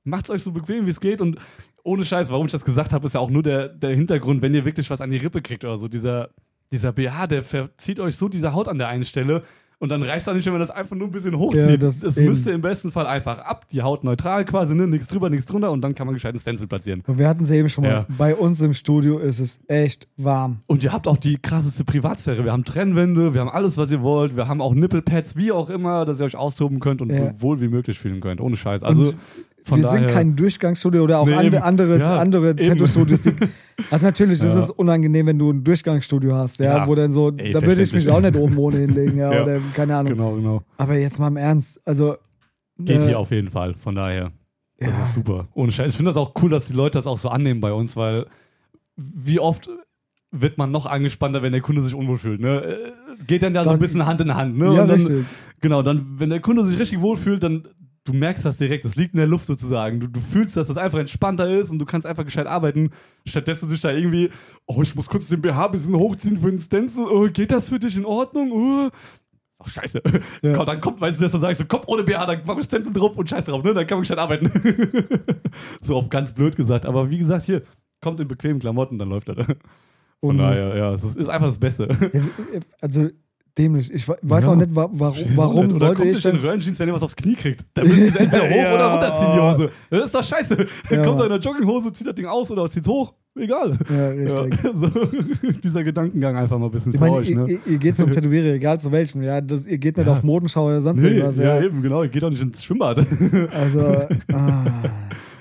macht es euch so bequem, wie es geht. Und ohne Scheiß, warum ich das gesagt habe, ist ja auch nur der, der Hintergrund, wenn ihr wirklich was an die Rippe kriegt oder so. Dieser, dieser BH, der verzieht euch so diese Haut an der einen Stelle. Und dann reicht es nicht, wenn man das einfach nur ein bisschen hochzieht. Ja, das eben. müsste im besten Fall einfach ab, die Haut neutral quasi, ne? nichts drüber, nichts drunter und dann kann man gescheit einen Stencil platzieren. Und wir hatten es eben schon mal. Ja. Bei uns im Studio ist es echt warm. Und ihr habt auch die krasseste Privatsphäre. Wir haben Trennwände, wir haben alles, was ihr wollt. Wir haben auch Nippelpads, wie auch immer, dass ihr euch austoben könnt und Ja. so wohl wie möglich fühlen könnt. Ohne Scheiß. Also, Und von wir sind kein Durchgangsstudio oder auch Nee, eben. andere, Ja, andere. Tattoo-Studios. Also [LAUGHS] natürlich ist Ja. es unangenehm, wenn du ein Durchgangsstudio hast, ja, Ja. wo dann so, Ey, da würde ich mich auch nicht oben ohne hinlegen, ja, [LAUGHS] Ja. oder keine Ahnung. Genau, genau. Aber jetzt mal im Ernst, also Geht äh, hier auf jeden Fall. Von daher. Das Ja. ist super. Ohne Scheiß. Ich finde das auch cool, dass die Leute das auch so annehmen bei uns, weil wie oft wird man noch angespannter, wenn der Kunde sich unwohl fühlt. Ne? Äh, Geht dann da so ein bisschen Hand in Hand. Ne? Ja, dann, richtig. Genau, dann, wenn der Kunde sich richtig wohlfühlt, dann du merkst das direkt, das liegt in der Luft sozusagen. Du, du fühlst, dass das einfach entspannter ist und du kannst einfach gescheit arbeiten. Stattdessen dich da irgendwie, oh, ich muss kurz den BH ein bisschen hochziehen für den Stencil, oh, geht das für dich in Ordnung? Oh. Auch scheiße. Ja. Komm, dann kommt meistens das so, sag ich so, komm ohne BH, dann mach ich Stencil drauf und scheiß drauf, ne? Dann kann man schon arbeiten. [LAUGHS] so auf ganz blöd gesagt. Aber wie gesagt, hier, kommt in bequemen Klamotten, dann läuft das. Von Und daher, ja, es ist, ist einfach das Beste. Ja, also dämlich. Ich we- weiß Ja. auch nicht, wa warum, warum Oder sollte kommt ich denn. Röhrenjeans, wenn ihr was aufs Knie kriegt. Da müsst ihr entweder [LAUGHS] hoch Ja. oder runterziehen, die Hose. Das ist doch scheiße. Dann Ja. kommt er in der Jogginghose, zieht das Ding aus oder zieht's hoch. Egal. Ja, richtig. [LAUGHS] so, [LAUGHS] dieser Gedankengang einfach mal ein bisschen Ich meine, euch, ihr, ne? ihr, geht zum Tätowierer, egal zu welchem. Ja, das, ihr geht nicht auf Modenschau oder sonst Nee, irgendwas. ja, eben, genau. Ihr geht doch nicht ins Schwimmbad. Also, ah.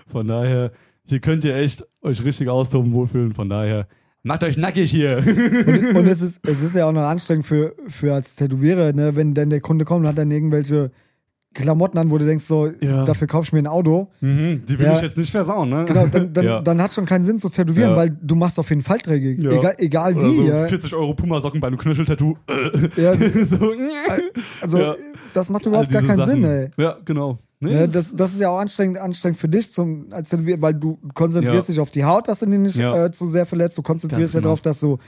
Von daher, hier könnt ihr echt euch richtig austoben, wohlfühlen. Von daher, macht euch nackig hier. und, und es, [LAUGHS] ist, es ist ja auch noch anstrengend für, für als Tätowierer, ne, wenn dann der Kunde kommt und hat dann irgendwelche Klamotten an, wo du denkst, so, Ja. dafür kauf ich mir ein Auto. Mhm, die will Ja. ich jetzt nicht versauen, ne? Genau, dann, dann, [LAUGHS] Ja. dann hat schon keinen Sinn zu tätowieren, weil du machst auf jeden Fall. Ja. Egal, egal Oder wie, so ja. 40 Euro Puma-Socken bei einem Knöcheltattoo. ja. [LAUGHS] so, Also, Ja. das macht überhaupt gar keinen Sachen. Sinn, ey. Ja, genau. Nee, Ne, das, das ist ja auch anstrengend, anstrengend für dich, zum, weil du konzentrierst Ja. dich auf die Haut, dass du die nicht Ja. äh, zu sehr verletzt. Du konzentrierst dich genau. darauf, dass du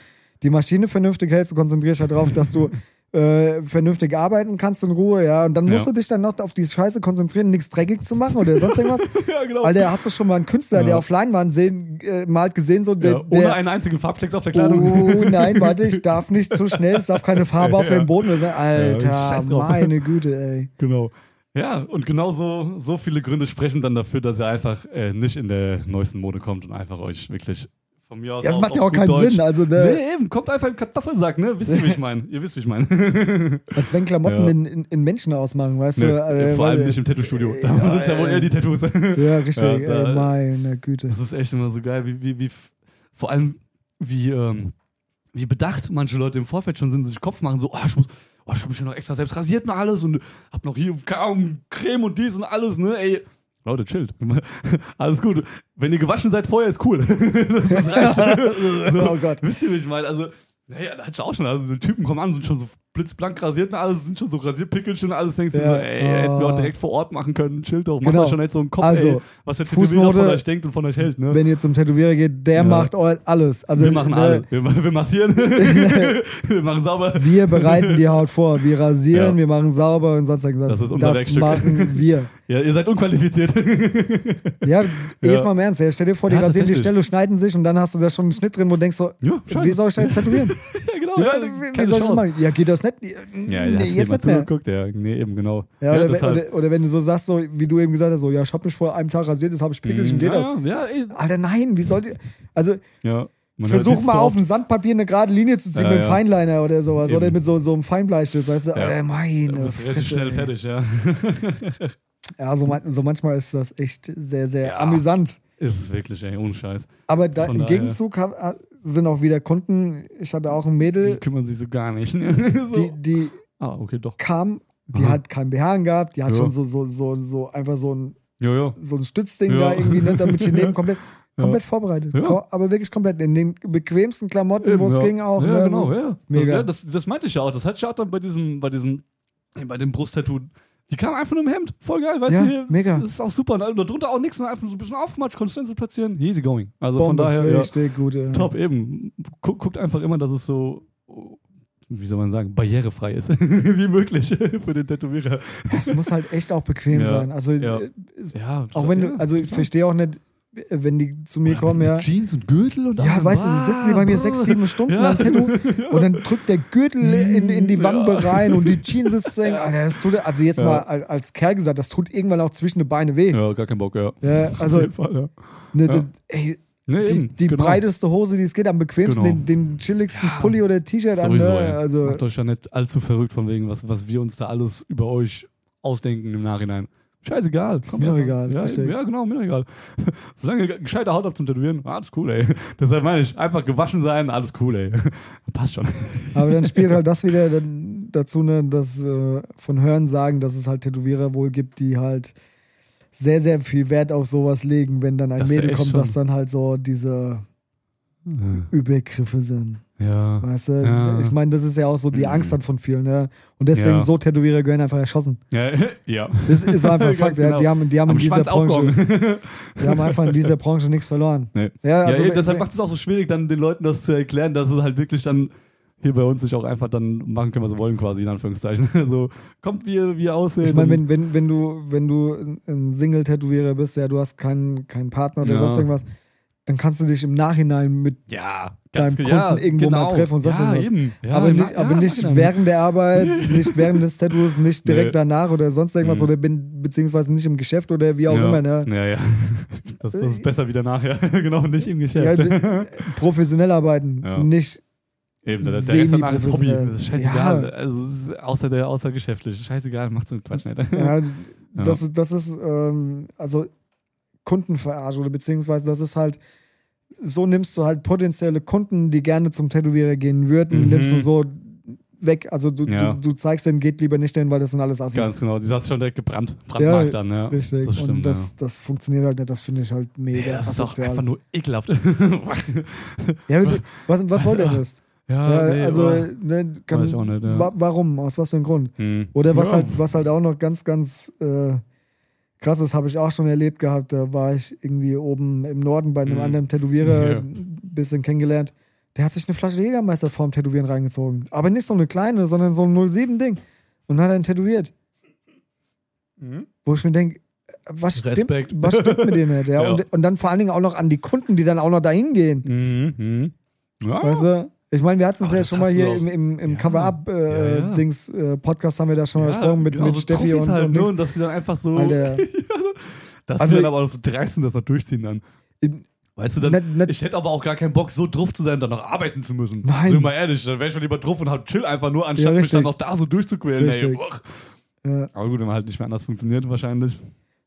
die Maschine vernünftig hältst. Du konzentrierst dich darauf, dass du [LAUGHS] äh, vernünftig arbeiten kannst in Ruhe. ja. Und dann musst Ja. du dich dann noch auf die Scheiße konzentrieren, nichts dreckig zu machen oder sonst irgendwas. [LAUGHS] ja, genau. Alter, hast du schon mal einen Künstler, der Ja. auf Leinwand sehen, äh, malt gesehen, so der, ja, ohne der einen einzigen Farbtext auf der Kleidung. Oh nein, [LAUGHS] warte, ich darf nicht zu schnell, es darf keine Farbe auf dem Boden sein. Alter, meine Güte, ey. Genau. Ja, und genau so, so viele Gründe sprechen dann dafür, dass ihr einfach äh, nicht in der neuesten Mode kommt und einfach euch wirklich von mir aus. Ja, das macht ja auch keinen Deutsch- Sinn. Also, ne, Nee, eben, kommt einfach im Kartoffelsack, ne? Wisst ihr, wie ich meine? Ihr wisst, wie ich meine. [LAUGHS] als wenn Klamotten Ja. in, in, in Menschen ausmachen, weißt nee, du? äh, vor allem nicht im Tattoo-Studio. Da Ja, sind es ja wohl eher die Tattoos. [LAUGHS] Ja, richtig, Ja, da- ey, meine Güte. Das ist echt immer so geil, wie, wie, wie vor allem, wie, ähm, wie bedacht manche Leute im Vorfeld schon sind, sich Kopf machen, so, oh, ich muss, oh, ich habe mich ja noch extra selbst rasiert und alles und hab noch hier Ahnung, Creme und dies und alles, ne, ey. Leute, chillt. [LAUGHS] Alles gut. Wenn ihr gewaschen seid vorher, ist cool. [LAUGHS] das reicht. so, [LAUGHS] Oh Gott. Wisst ihr, wie ich meine? Also, naja, da hat's auch schon. Also, so Typen kommen an, sind schon so blitzblank rasiert und alles, sind schon so Rasierpickelchen und alles. Denkst du Ja. so, ey, hätten wir auch direkt vor Ort machen können. Chillt doch. Macht Genau. euch schon nicht so einen Kopf, Also, ey, was der Tätowierer Fußnote, von euch denkt und von euch hält, ne? Wenn ihr zum Tätowierer geht, der Ja. macht alles. Also, wir machen ne, alle. Wir, wir massieren. [LAUGHS] [LAUGHS] wir machen sauber. Wir bereiten die Haut vor, wir rasieren, Ja. wir machen sauber und sonst irgendwas. Das ist unser das Werkstück. machen wir. [LAUGHS] Ja, ihr seid unqualifiziert. Ja, jetzt mal im Ernst. Stell dir vor, die rasieren die. Stelle, schneiden sich und dann hast du da schon einen Schnitt drin, wo du denkst so, wie soll ich da jetzt tätowieren? Ja, ja, Ja, wie, soll ich das machen? Ja, geht das nicht? Ja, nee, jetzt nicht mehr. Guckt, ja, nee, eben genau. Ja, oder, wenn, deshalb- oder, oder wenn du so sagst, so wie du eben gesagt hast, so, ja, ich hab mich vor einem Tag rasiert, jetzt habe ich Pickelchen, geht das? ja, ja, ey. Alter, nein, wie soll die. Also, ja. Man versuch mal so auf dem Sandpapier eine gerade Linie zu ziehen Ja, mit dem ja. Feinliner oder sowas. Eben. Oder mit so, so einem Feinbleistift, weißt du? Ja. Alter, meine Du bist relativ Fresse, schnell ey. fertig, ja. [LAUGHS] Ja, so, man, so manchmal ist das echt sehr, sehr Ja. amüsant. Ist es wirklich, ey, ohne Scheiß. Aber da, im Gegenzug hab, sind auch wieder Kunden. Ich hatte auch ein Die Mädel, kümmern sich so gar nicht. [LAUGHS] so. die, die ah, okay, doch. kam, die Aha. hat kein BH gehabt, die hat Ja. schon so, so, so, so einfach so ein, Jo, jo. so ein Stützding da irgendwie, ne, damit sie neben [LAUGHS] komplett, komplett vorbereitet. Ja. Aber wirklich komplett. In den bequemsten Klamotten, wo es ja. ging auch. Ja, ne, genau, ja. Mega. Das, das, das meinte ich ja auch. Das hatte ich auch dann bei diesem, bei diesem, bei dem Brusttattoo. Die kam einfach nur im Hemd. Voll geil, weißt Ja, du? hier, mega. Das ist auch super. Ne? Darunter auch nichts, ne? einfach so ein bisschen aufgematscht, Konstanz platzieren. Easy going. Also von Bombe, daher, ja, richtig gut. Ja. top eben. Guck, guckt einfach immer, dass es so, wie soll man sagen, barrierefrei ist. [LAUGHS] wie möglich [LAUGHS] für den Tätowierer. Es muss halt echt auch bequem Ja. sein. Also, Ja. Ja, auch wenn du, also ich verstehe auch nicht, wenn die zu mir kommen, ja. Jeans und Gürtel und Ja, weißt du, dann sitzen die bei mir sechs, sieben Stunden Ja. am Tattoo [LAUGHS] und dann drückt der Gürtel in, in die Wampe Ja. rein und die [LAUGHS] Jeans ist zu eng. Alter, das tut, also jetzt Ja. mal al- als Kerl gesagt, das tut irgendwann auch zwischen die Beine weh. Ja, gar kein Bock, ja. Ja, also, Auf jeden Fall, ja. ne, Ja. das, ey, Nee, die, eben, die genau. breiteste Hose, die es geht, am bequemsten, Genau. den, den chilligsten Ja. Pulli oder T-Shirt an. Ne? ey. Also, Macht euch ja nicht allzu verrückt von wegen, was, was wir uns da alles über euch ausdenken im Nachhinein. Scheißegal. Ist mir doch egal, Ja, ja, genau, mir doch egal. [LAUGHS] Solange gescheite Haut habt zum Tätowieren, alles cool, ey. Deshalb meine ich, einfach gewaschen sein, alles cool, ey. [LAUGHS] Passt schon. aber dann spielt halt das wieder [LAUGHS] dazu, ne, dass äh, von Hören sagen, dass es halt Tätowierer wohl gibt, die halt sehr, sehr viel Wert auf sowas legen, wenn dann ein Das Mädel kommt, schon- dass dann halt so diese Übergriffe sind. Ja. Weißt du? Ja. Ich meine, das ist ja auch so die. Angst dann von vielen, ne? Und deswegen Ja. so Tätowierer gehören einfach erschossen. Ja. [LAUGHS] ja. Das ist einfach [LAUGHS] Fakt. genau. Die haben, die haben in dieser Schwanz Branche, [LAUGHS] die haben einfach in dieser Branche nichts verloren. Nee. Ja, also ja, deshalb macht es auch so schwierig, dann den Leuten das zu erklären, dass es halt wirklich dann hier bei uns sich auch einfach dann machen können, was sie wollen, quasi, in Anführungszeichen. so, kommt wie, ihr aussehen. Ich meine, wenn, wenn, wenn du, wenn du ein- Single-Tätowierer bist, ja, du hast keinen, keinen Partner oder sonst irgendwas, dann kannst du dich im Nachhinein mit ja, deinem Kunden irgendwo mal treffen und sonst ja, irgendwas. Ja, aber nicht, aber ja, nicht genau. während der Arbeit, [LAUGHS] nicht während des Tattoos, nicht direkt Nee. danach oder sonst irgendwas Mhm. oder bin, beziehungsweise nicht im Geschäft oder wie auch ja. immer. Ne? Ja, ja. [LAUGHS] Das, das ist besser wieder nachher. [LAUGHS] genau, nicht im Ja, Geschäft. professionell arbeiten, Ja. nicht Eben, der, der Rest danach ist Hobby. Das ist scheißegal. Ja. Also, außer der außergeschäftlich. Scheißegal, macht so einen Quatsch nicht. Ja, das, ist- das ist, ähm, also Kundenverarsche oder beziehungsweise das ist halt, so nimmst du halt potenzielle Kunden, die gerne zum Tätowierer gehen würden, Mhm. nimmst du so weg. Also du, Ja. du, du zeigst denen, geht lieber nicht hin, weil das sind alles Assis. Ganz genau. Die hast schon direkt gebrannt. Brandmarkt dann, ja. Richtig. Das stimmt. Und das, das funktioniert halt nicht, das finde ich halt mega ja. Das ist auch einfach nur ekelhaft. [LAUGHS] ja, was, was soll der Mist? [LAUGHS] ja, Ja, nee, also, ne, kann, Weiß ich auch nicht, ja. wa warum? Aus was für einem Grund? Hm. Oder was, ja. halt, was halt auch noch ganz, ganz äh, krass ist, habe ich auch schon erlebt gehabt. Da war ich irgendwie oben im Norden bei einem Mhm. anderen Tätowierer, Ja. ein bisschen kennengelernt. Der hat sich eine Flasche Jägermeister vorm Tätowieren reingezogen. Aber nicht so eine kleine, sondern so ein 07-Ding. Und hat ihn tätowiert. Mhm. Wo ich mir denke, was stimmt, Respekt. was stimmt mit dem nicht? [LAUGHS] Ja? Ja. Und, und dann vor allen Dingen auch noch an die Kunden, die dann auch noch dahin gehen. Mhm. Mhm. Ja. Weißt du? Ich meine, wir hatten es ja schon mal hier im, im, im Ja. Cover-Up-Dings Ja, ja. äh, Podcast haben wir da schon mal gesprochen mit, genau, mit so Steffi Trophys und, halt, und ne? Und dass die dann einfach so. Alter. [LAUGHS] dass Also dann aber auch so dreist sind, das noch durchziehen dann. In- Weißt du, dann, Nicht- nicht- ich hätte aber auch gar keinen Bock, so drauf zu sein, dann noch arbeiten zu müssen. Nein. Sind wir ehrlich, dann wäre ich schon lieber drauf und hab chill einfach nur, anstatt Ja, mich dann noch da so durchzuquälen. Ey. Aber gut, wenn man halt nicht mehr anders funktioniert, wahrscheinlich.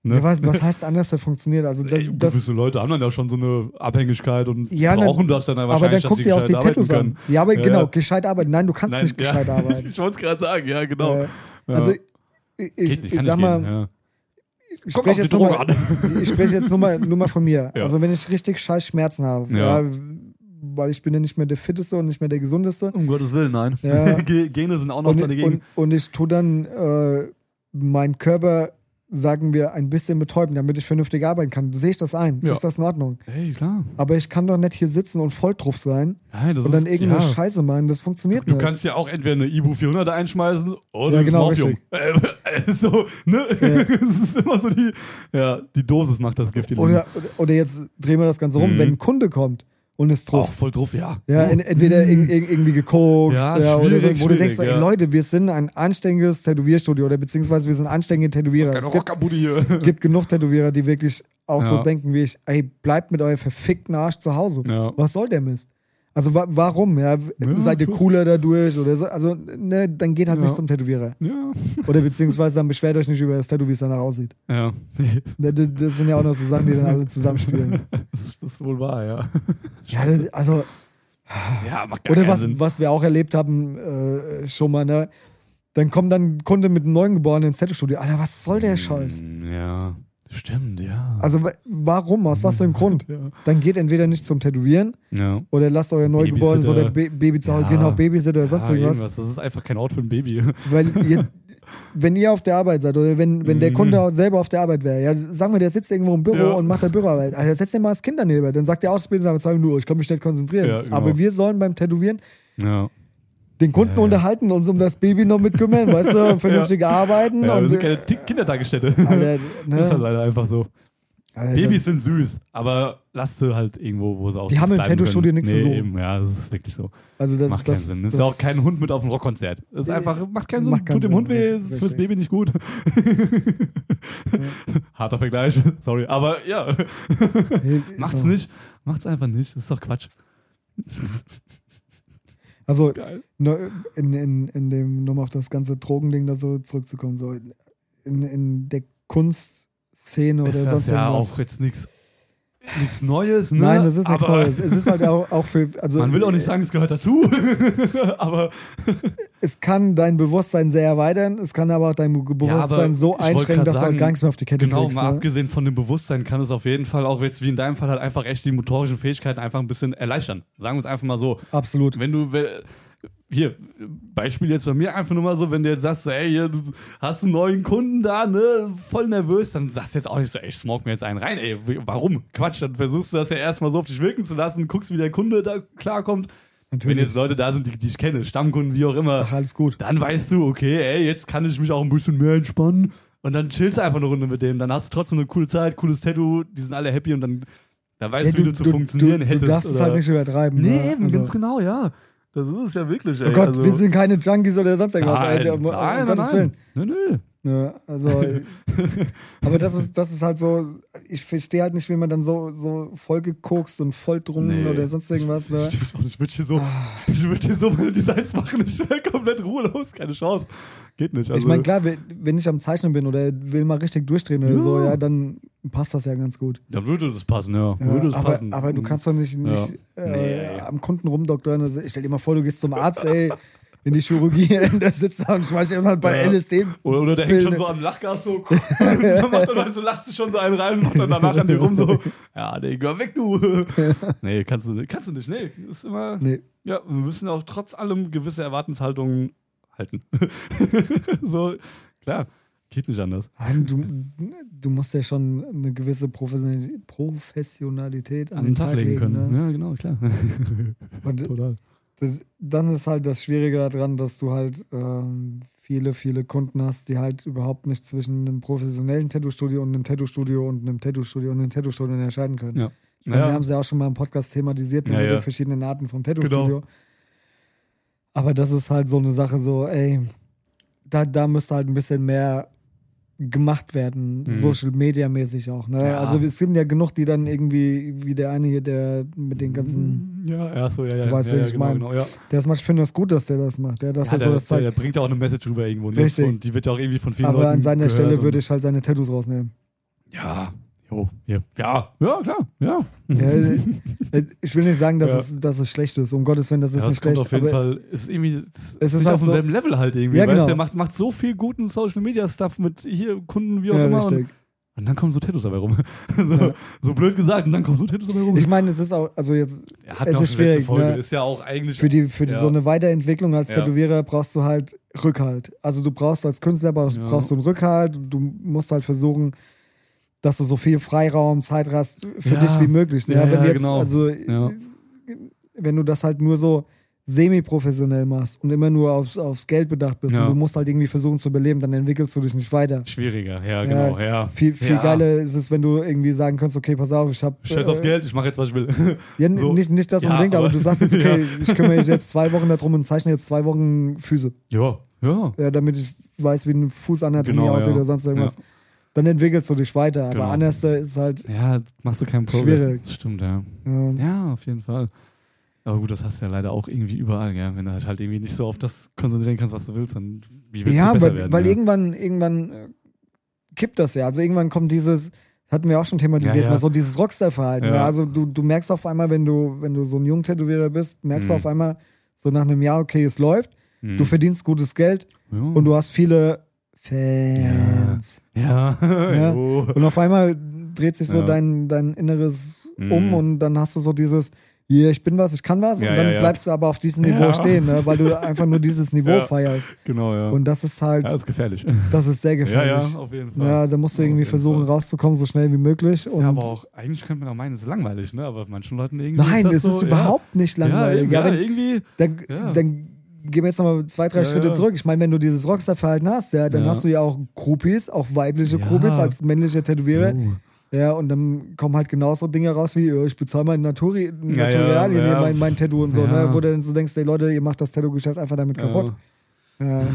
Ne? Ja, was, was heißt anders, das funktioniert? Also das, Ey, das, gewisse Leute haben dann ja schon so eine Abhängigkeit und Ja, ne, brauchen das dann aber wahrscheinlich, dann guck dir auch die Tattoos an. Ja, aber Ja, genau, gescheit arbeiten. Nein, du kannst Nein, nicht gescheit [LAUGHS] arbeiten. ich wollte es gerade sagen, ja, genau. Also ich, ich, ich kann sag mal, ich spreche jetzt, mal- [LAUGHS] ich spreche jetzt nur mal, nur mal von mir. Also wenn ich richtig scheiß Schmerzen habe, weil ich bin ja nicht mehr der Fitteste und nicht mehr der Gesundeste. Um Gottes Willen, nein. [LAUGHS] Gene sind auch noch Und, dagegen. und, und ich tue dann äh, meinen Körper, sagen wir, ein bisschen betäuben, damit ich vernünftig arbeiten kann. Sehe ich das ein? Ja. Ist das in Ordnung? hey, klar. Aber ich kann doch nicht hier sitzen und voll drauf sein Nein, das und dann ist, irgendeine ja. Scheiße meinen. Das funktioniert Du nicht. kannst ja auch entweder eine Ibu 400 einschmeißen oder Ja, ein genau, Morphium. Äh, äh, so, ne? Ja. [LAUGHS] das ist immer so die, ja, die Dosis macht das Gift. Oder, oder jetzt drehen wir das Ganze rum, Mhm. wenn ein Kunde kommt und ist drauf. Auch voll drauf, ja. Ja, en, entweder ir- ir- irgendwie gekokst Ja, ja, oder so, wo du denkst, schwierig, ey ja. Leute, wir sind ein anständiges Tätowierstudio oder beziehungsweise wir sind anständige Tätowierer. Es gibt, hier. [LAUGHS] gibt genug Tätowierer, die wirklich auch so Ja. denken wie ich, ey, bleibt mit eurem verfickten Arsch zu Hause. Ja. Was soll der Mist? Also wa warum? Ja? Seid ihr cooler dadurch oder so? Also, ne, dann geht halt Ja. nicht zum Tätowierer. Ja. Oder beziehungsweise dann beschwert euch nicht über das Tattoo, wie es danach aussieht. Ja. Das, [LAUGHS] das- das sind ja auch noch so Sachen, die dann alle zusammenspielen. [LAUGHS] Das ist, wohl wahr, ja. Ja, das, also, Ja, macht gar Oder was, Sinn. was wir auch erlebt haben, äh, schon mal, ne? Dann kommt dann ein Kunde mit einem Neugeborenen ins Tattoo-Studio. Alter, was soll der Scheiß? Mm, Ja, stimmt, ja. Also, wa- warum? Aus was für einem Grund? ja. Dann geht entweder nicht zum Tätowieren ja. oder lasst euer Neugeborenes oder Ba- Baby zu Hause, Ja. genau, Babysitter oder sonst irgendwas. irgendwas. Das ist einfach kein Ort für ein Baby. Weil ihr, [LAUGHS] wenn ihr auf der Arbeit seid oder wenn, wenn der Mhm. Kunde auch selber auf der Arbeit wäre, ja, sagen wir, der sitzt irgendwo im Büro Ja. und macht da Büroarbeit. Alter, setzt dir mal das Kind daneben. Dann sagt der Ausbilder, sagen nur, ich kann mich nicht konzentrieren. Genau. Aber wir sollen beim Tätowieren Ja. Den Kunden Ja, ja. unterhalten, uns um das Baby noch mit kümmern, [LAUGHS] weißt du, und vernünftig arbeiten. ja und, sind keine Kindertagesstätte. [LAUGHS] Alter, Das [LAUGHS] ist halt ne? leider einfach so. Alter, Babys sind süß, aber lass sie halt irgendwo, wo sie auch Die haben im Tattoo-Studio nichts zu nee, suchen. Eben, ja, das ist wirklich so. also das, macht das, keinen Sinn. Das, ja auch keinen Hund mit auf ein Rockkonzert. Das ist einfach, macht keinen Sinn. macht keinen Tut dem Hund weh, ist fürs. Baby nicht gut. Harter Vergleich, sorry. Aber ja, Hey, macht's so. nicht. Macht's einfach nicht. Das ist doch Quatsch. Also ne, in, in, in dem, nochmal auf das ganze Drogending da so zurückzukommen, so in, in der Kunstszene oder ist das sonst ja irgendwas. auch jetzt nichts nichts Neues, ne? Nein, das ist nichts Neues. Es ist halt auch, auch für, also Man will auch nicht sagen, es gehört dazu. [LAUGHS] aber [LAUGHS] es kann dein Bewusstsein sehr erweitern, es kann aber auch dein Bewusstsein aber so einschränken, dass du sagen, halt gar nichts mehr auf die Kette Genau, kriegst. mal Ne? abgesehen von dem Bewusstsein kann es auf jeden Fall auch jetzt wie in deinem Fall halt einfach echt die motorischen Fähigkeiten einfach ein bisschen erleichtern. Sagen wir es einfach mal so. Absolut. Wenn du, we- hier, Beispiel jetzt bei mir einfach nur mal so, wenn du jetzt sagst, ey, hier, du hast einen neuen Kunden da, ne, voll nervös, dann sagst du jetzt auch nicht so, ey, ich smoke mir jetzt einen rein, ey, warum? Quatsch, dann versuchst du das ja erstmal so auf dich wirken zu lassen, guckst, wie der Kunde da klarkommt. Natürlich. Wenn jetzt Leute da sind, die, die ich kenne, Stammkunden, wie auch immer, Ach, alles gut. dann weißt du, okay, ey, jetzt kann ich mich auch ein bisschen mehr entspannen. Und dann chillst du einfach eine Runde mit denen. Dann hast du trotzdem eine coole Zeit, cooles Tattoo, die sind alle happy und dann, dann weißt Ey, du, wie du, zu funktionieren du, hättest. Du darfst es halt nicht übertreiben. Nee, ne? eben, also, ganz genau, ja. Das ist es ja wirklich, ey. Oh Gott, also, wir sind keine Junkies oder sonst irgendwas. nein, Alter, um, um nein, nein, Gottes Willen. nein. Nö, nö. Ja, also, [LAUGHS] aber das ist, das ist halt so, ich verstehe halt nicht, wie man dann so, so vollgekokst und voll drungen Nee. oder sonst irgendwas. Ne? Ich, ich, ich würde hier so, Ah. ich würde hier so meine Designs machen, ich wäre komplett ruhelos, keine Chance. Geht nicht. Also, ich meine, klar, wenn- ich am Zeichnen bin oder will mal richtig durchdrehen oder Ja. so, ja, dann passt das ja ganz gut. Dann würde das passen, ja. Ja, würde das aber, passen. aber du kannst doch nicht, nicht äh, Nee. am Kunden rumdoktoren. Also, ich stell dir mal vor, du gehst zum Arzt, ey, [LAUGHS] in die Chirurgie, [LAUGHS] der sitzt da und schmeißt halt bei Ja. LSD. Oder, oder der hängt schon so am Lachgas so. [LAUGHS] dann macht er so, lacht sich schon so einen rein und macht dann danach an dir rum so. Ja, nee, geh weg, du. [LAUGHS] nee, kannst du, nicht- kannst du nicht. Nee, ist immer. Nee. Ja, wir müssen auch trotz allem gewisse Erwartungshaltungen halten. so, klar, geht nicht anders. Du, du musst ja schon eine gewisse Professionalität, an, An den den Tag legen können. Ne? Ja, genau, klar. Und Total. Das, dann ist halt das Schwierige daran, dass du halt ähm, viele, viele Kunden hast, die halt überhaupt nicht zwischen einem professionellen Tattoo-Studio und einem Tattoo-Studio und einem Tattoo-Studio und einem Tattoo-Studio unterscheiden können. Ja. Meine, Ja. wir haben es ja auch schon mal im Podcast thematisiert ne, Ja, mit ja. den verschiedenen Arten vom Tattoo-Studio. Genau. Aber das ist halt so eine Sache, so, ey, da, da müsste halt ein bisschen mehr gemacht werden, Mhm. Social Media mäßig auch. Ne? Ja. Also es gibt ja genug, die dann irgendwie, wie der eine hier, der mit den ganzen, Ja, ja, so, ja, ja. Du weißt, ja, ja, ich genau, meine. genau, ja. der ist manchmal, ich finde das gut, dass der das macht. Der, dass Ja, so der, das der, zeigt. der bringt ja auch eine Message rüber irgendwo. Ne? Richtig. Und die wird ja auch irgendwie von vielen Aber Leuten an seiner Stelle würde ich halt seine Tattoos rausnehmen. Ja, jo, ja, ja, klar, ja. Ja, [LAUGHS] äh, ich will nicht sagen, dass, Ja. es, dass es schlecht ist. Um Gottes Willen, das ist ja, nicht kommt schlecht. auf jeden aber Fall, ist irgendwie, das Es ist nicht halt auf so- demselben Level halt irgendwie. Ja, weißt, genau. Der macht, macht so viel guten Social Media Stuff mit hier Kunden, wie auch ja, immer. Und, richtig. und dann kommen so Tattoos dabei rum. [LAUGHS] so, Ja. so blöd gesagt, und dann kommen so Tattoos dabei rum. Ich meine, es ist auch, also jetzt er hat es ist die letzte schwierig, Folge, ne? ist ja auch eigentlich. für die, für die, Ja. so eine Weiterentwicklung als Ja. Tätowierer brauchst du halt Rückhalt. Also du brauchst als Künstler brauchst, Ja. brauchst du einen Rückhalt. Du musst halt versuchen, dass du so viel Freiraum, Zeit hast für Ja. dich wie möglich. Ne? Ja, wenn ja, du jetzt, genau. also Ja. wenn du das halt nur so semi-professionell machst und immer nur aufs, aufs Geld bedacht bist Ja. und du musst halt irgendwie versuchen zu überleben, dann entwickelst du dich nicht weiter. Schwieriger, ja, genau, ja. Viel, viel ja. geiler ist es, wenn du irgendwie sagen kannst, okay, pass auf, ich habe Scheiß aufs Geld, ich mache jetzt, was ich will. Ja, [LAUGHS] So. nicht, nicht das Ja, unbedingt, aber, aber- du sagst jetzt, [LAUGHS] okay, Ja. ich kümmere mich jetzt zwei Wochen darum und zeichne jetzt zwei Wochen Füße. ja, ja. Ja, damit ich weiß, wie eine Fußanatomie Genau, aussieht ja. oder sonst irgendwas. Dann entwickelst du dich weiter. Aber Genau. anders ist halt, Ja, machst du keinen Progress. Schwierig. Stimmt, ja. äh, Ja, auf jeden Fall. Aber gut, das hast du ja leider auch irgendwie überall, gell? Wenn du halt, halt irgendwie nicht so auf das konzentrieren kannst, was du willst, dann wie willst ja, du besser weil, werden? weil ja? irgendwann, irgendwann äh, kippt das ja. Also irgendwann kommt dieses, hatten wir auch schon thematisiert, Ja, ja. mal so dieses Rockstar-Verhalten. Ja. Ja. Also du, du merkst auf einmal, wenn du, wenn du so ein Jungtätowierer bist, merkst du Mhm. auf einmal so nach einem Jahr, okay, es läuft, Hm. du verdienst gutes Geld ja. und du hast viele Fans. Ja, [LAUGHS] Ja. jo. Und auf einmal dreht sich so Ja. dein, dein Inneres Mhm. um und dann hast du so dieses, hier, ich bin was, ich kann was. Ja, und dann ja, ja. bleibst du aber auf diesem Niveau Ja. stehen, ne? weil du [LAUGHS] einfach nur dieses Niveau Ja. feierst. Genau, ja. Und das ist halt, ja, ist gefährlich. das ist sehr Ja, gefährlich. ja, auf jeden Fall. Ja, da musst du irgendwie versuchen, Fall. rauszukommen, so schnell wie möglich. Und ja, aber auch, eigentlich könnte man auch meinen, es ist langweilig, ne? Aber manchen Leuten irgendwie. nein, ist es das ist so, überhaupt nicht ja. langweilig. Ja, Ja, ja, wenn, irgendwie. dann, ja. dann gehen wir jetzt nochmal zwei, drei Ja, Schritte ja. zurück. Ich meine, wenn du dieses Rockstar-Verhalten hast, ja, dann Ja. hast du ja auch Groupies, auch weibliche Ja. Groupies als männliche Tätowierer. Oh. Ja, und dann kommen halt genauso Dinge raus wie, äh, ich bezahle mein Naturi Ja, Naturalien, ja, ja. mein, mein Tattoo und so, Ja. ne? wo du dann so denkst, ey Leute, ihr macht das Tattoo-Geschäft einfach damit kaputt. Ja. Ja,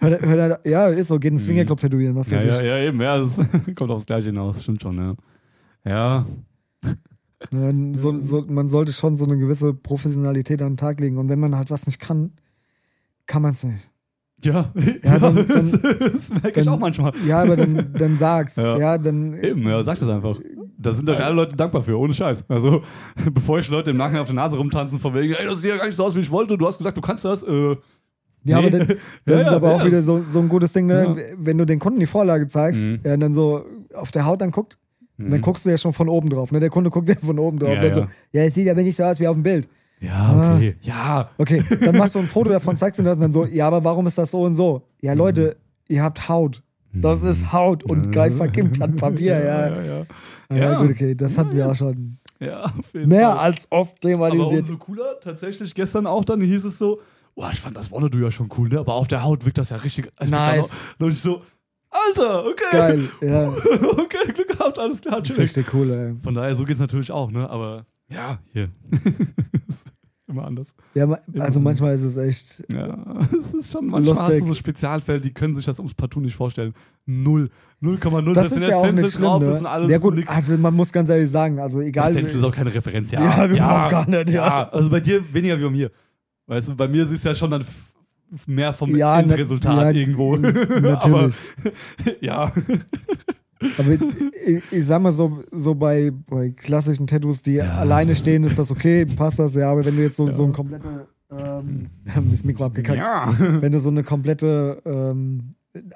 hör, hör, ja ist so, geht ins Mhm. Swingerclub tätowieren, was Ja, weiß ja, ich. ja, eben, ja, das [LAUGHS] kommt aufs Gleiche hinaus, stimmt schon, ja. Ja, so, so, man sollte schon so eine gewisse Professionalität an den Tag legen und wenn man halt was nicht kann, kann man es nicht. ja, Ja, dann- [LAUGHS] das, dann- das merke ich dann- auch manchmal. Ja, aber dann, dann sag's. Ja. Ja, dann. Eben, ja, sag das einfach. Da sind euch alle Leute dankbar für, ohne Scheiß. Also, [LAUGHS] bevor ich Leute im Nachhinein auf der Nase rumtanzen, von wegen, ey, das sieht ja gar nicht so aus, wie ich wollte, du hast gesagt, du kannst das. Äh, Ja, aber nee. dann, das [LAUGHS] Ja, ist aber auch wieder das- so, so ein gutes Ding, ne? Wenn du den Kunden die Vorlage zeigst, Mhm. ja, dann so auf der Haut dann guckt, Mhm. dann guckst du ja schon von oben drauf. Ne? Der Kunde guckt ja von oben drauf. Ja, so, ja. ja, es sieht aber nicht so aus wie auf dem Bild. Ja, okay. Ja. Okay, dann machst du ein Foto davon, zeigst ihm das und dann so, ja, aber warum ist das so und so? Ja, Leute, ihr habt Haut. Das Mhm. ist Haut und geil verkimmt an Papier, [LAUGHS] ja. ja, ja. Ja, Ja. gut, okay, das hatten wir auch schon. Ja, auf jeden Mehr Fall. als oft Aber thematisiert. umso cooler, tatsächlich gestern auch dann hieß es so, oh, ich fand das Wonnedu ja schon cool, ne? aber auf der Haut wirkt das ja richtig. wirkt Nice. Und ich so, Alter, okay. Geil, ja. [LAUGHS] okay, Glück gehabt, alles klar. Richtig cool, ey. Von daher, so geht's natürlich auch, ne? Aber ja, hier. [LAUGHS] Immer anders. Ja, also manchmal ist es echt. Ja, [LAUGHS] es ist schon manchmal hast Lustig. du so Spezialfälle, die können sich das ums Partout nicht vorstellen. Null. 0,0. Das wenn ist ja auch Fenster nicht schlimm, drauf ist und ne? alles Ja gut, nix. also man muss ganz ehrlich sagen, also egal. Das ist auch keine Referenz, ja. Ja, überhaupt gar nicht, ja. Also bei dir weniger wie bei mir. Weißt du, bei mir ist es ja schon dann mehr vom Ja, Endresultat ja, irgendwo. [LAUGHS] Natürlich. Aber ja. Aber ich, ich sag mal so, so bei, bei klassischen Tattoos, die alleine stehen, ist das okay, passt das, ja. Aber wenn du jetzt so, so ein komplette, ähm, [LAUGHS] das Mikro abgekackt, ja. wenn du so eine komplette ähm,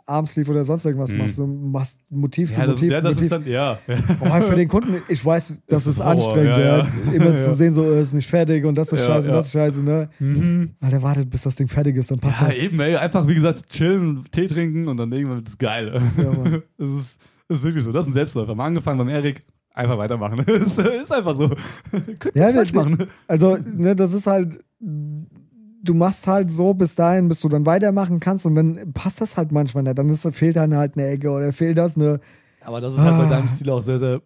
Armsleeve oder sonst irgendwas Mhm. machst, du machst Motiv für Ja, das, Motiv ja, für das Motiv. ist dann, ja. Oh, für den Kunden, ich weiß, das, Das ist ist anstrengend, ja, ja, ja. immer [LAUGHS] Ja. zu sehen, so ist nicht fertig und das ist Ja, scheiße und ja. das ist scheiße, ne? Mhm. Alter, wartet, bis das Ding fertig ist, dann passt Ja, das. eben, ey. Einfach, wie gesagt, chillen, Tee trinken und dann irgendwann wird es geil. Ja, Mann. [LAUGHS] das, ist, das ist wirklich so. Das ist ein Selbstläufer. Mal angefangen beim Erik, einfach weitermachen. [LAUGHS] ist, ist einfach so. [LAUGHS] Könnt Ja, falsch machen. Also, ne, das ist halt, du machst halt so bis dahin, bis du dann weitermachen kannst und dann passt das halt manchmal nicht. Dann ist, fehlt dann halt eine Ecke oder fehlt das eine. Aber das ist halt bei Ah. deinem Stil auch sehr, sehr,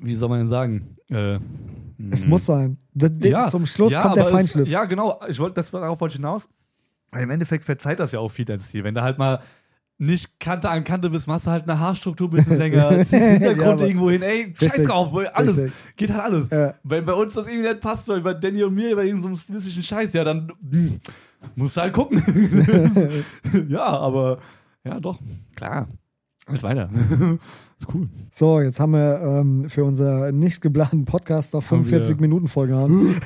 wie soll man denn sagen? Äh, Es muss sein. D ja, zum Schluss ja, kommt der Feinschliff. Es, ja, genau. Ich wollte, das darauf wollte ich hinaus. Weil im Endeffekt verzeiht das ja auch viel dein Stil. Wenn du halt mal nicht Kante an Kante bist, machst du halt eine Haarstruktur ein bisschen länger, [LAUGHS] ziehst den Hintergrund Ja, irgendwo hin, ey, scheiß drauf, alles, richtig. geht halt alles. Ja. Wenn bei uns das irgendwie nicht passt, weil bei Danny und mir, bei so einem stilistischen Scheiß, ja, dann hm, musst du halt gucken. [LAUGHS] ja, aber, ja, doch, klar. Alles weiter. [LAUGHS] ist cool. So, jetzt haben wir ähm, für unser nicht geplanten Podcast auf Haben 45 wir- Minuten vollgehauen.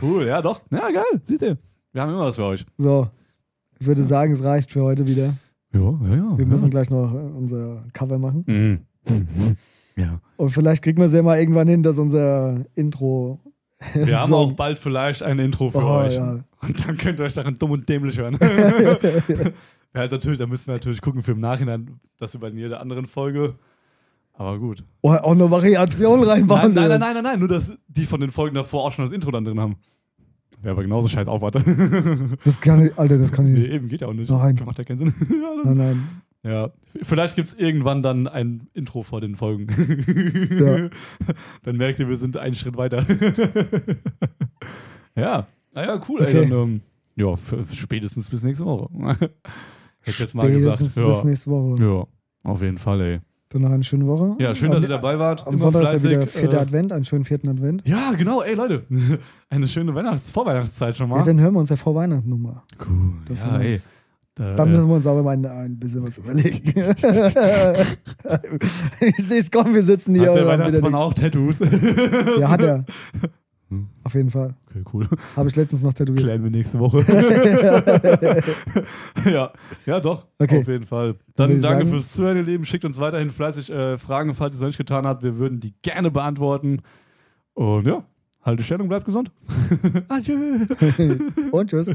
cool, ja, doch. Ja, geil, seht ihr. Wir haben immer was für euch. so, ich würde sagen, es reicht für heute wieder. Ja, ja, ja. Wir müssen gleich noch äh, unser Cover machen. Mhm. Mhm. Ja. Und vielleicht kriegen wir es ja mal irgendwann hin, dass unser Intro. Wir haben so- auch bald vielleicht ein Intro für Oh, euch. ja. Und dann könnt ihr euch darin dumm und dämlich hören. [LAUGHS] ja, natürlich, da müssen wir natürlich gucken für im Nachhinein, das über jede anderen Folge. Aber gut. Oh, auch eine Variation reinbauen. Nein, nein, nein, nein, nein, nein, nur dass die von den Folgen davor auch schon das Intro dann drin haben. Wäre aber genauso scheiß Aufwand. [LAUGHS] Das kann ich, Alter, das kann ich nee, nicht. eben, geht ja auch nicht. Nein. Macht ja keinen Sinn. ja, [LAUGHS] Nein, nein. ja. Vielleicht gibt es irgendwann dann ein Intro vor den Folgen. [LAUGHS] Ja. Dann merkt ihr, wir sind einen Schritt weiter. ja, naja, cool, Okay. ey. Dann, ähm, ja, spätestens bis nächste Woche. Hätte ich jetzt mal Spätestens gesagt. bis Ja. nächste Woche. ja, auf jeden Fall, ey. Dann noch eine schöne Woche. Ja, schön, dass ihr dabei wart. Am Immer Sonntag ist ja fleißig, wieder vierter äh, Advent, einen schönen vierten Advent. Ja, genau, ey, Leute. [LAUGHS] Eine schöne Weihnachts-, Vorweihnachtszeit schon mal. Ja, dann hören wir uns ja vor Weihnachten nochmal. cool. Das ja, ey. Da, Dann äh, müssen wir uns aber mal ein, bisschen was überlegen. [LAUGHS] [LAUGHS] ich sehe es kommen, wir sitzen hier. hat der Weihnachtsmann auch Tattoos? Ja, hat er. Hm. Auf jeden Fall. Okay, cool. Habe ich letztens noch tätowiert. Klären wir nächste Woche. [LAUGHS] ja, ja, doch. Okay. Auf jeden Fall. Dann Dann danke sagen- fürs Zuhören, ihr Lieben. Schickt uns weiterhin fleißig äh, Fragen, falls ihr es noch nicht getan habt. Wir würden die gerne beantworten. Und ja, halte Stellung, bleibt gesund. [LAUGHS] [LAUGHS] Adieu. Und tschüss.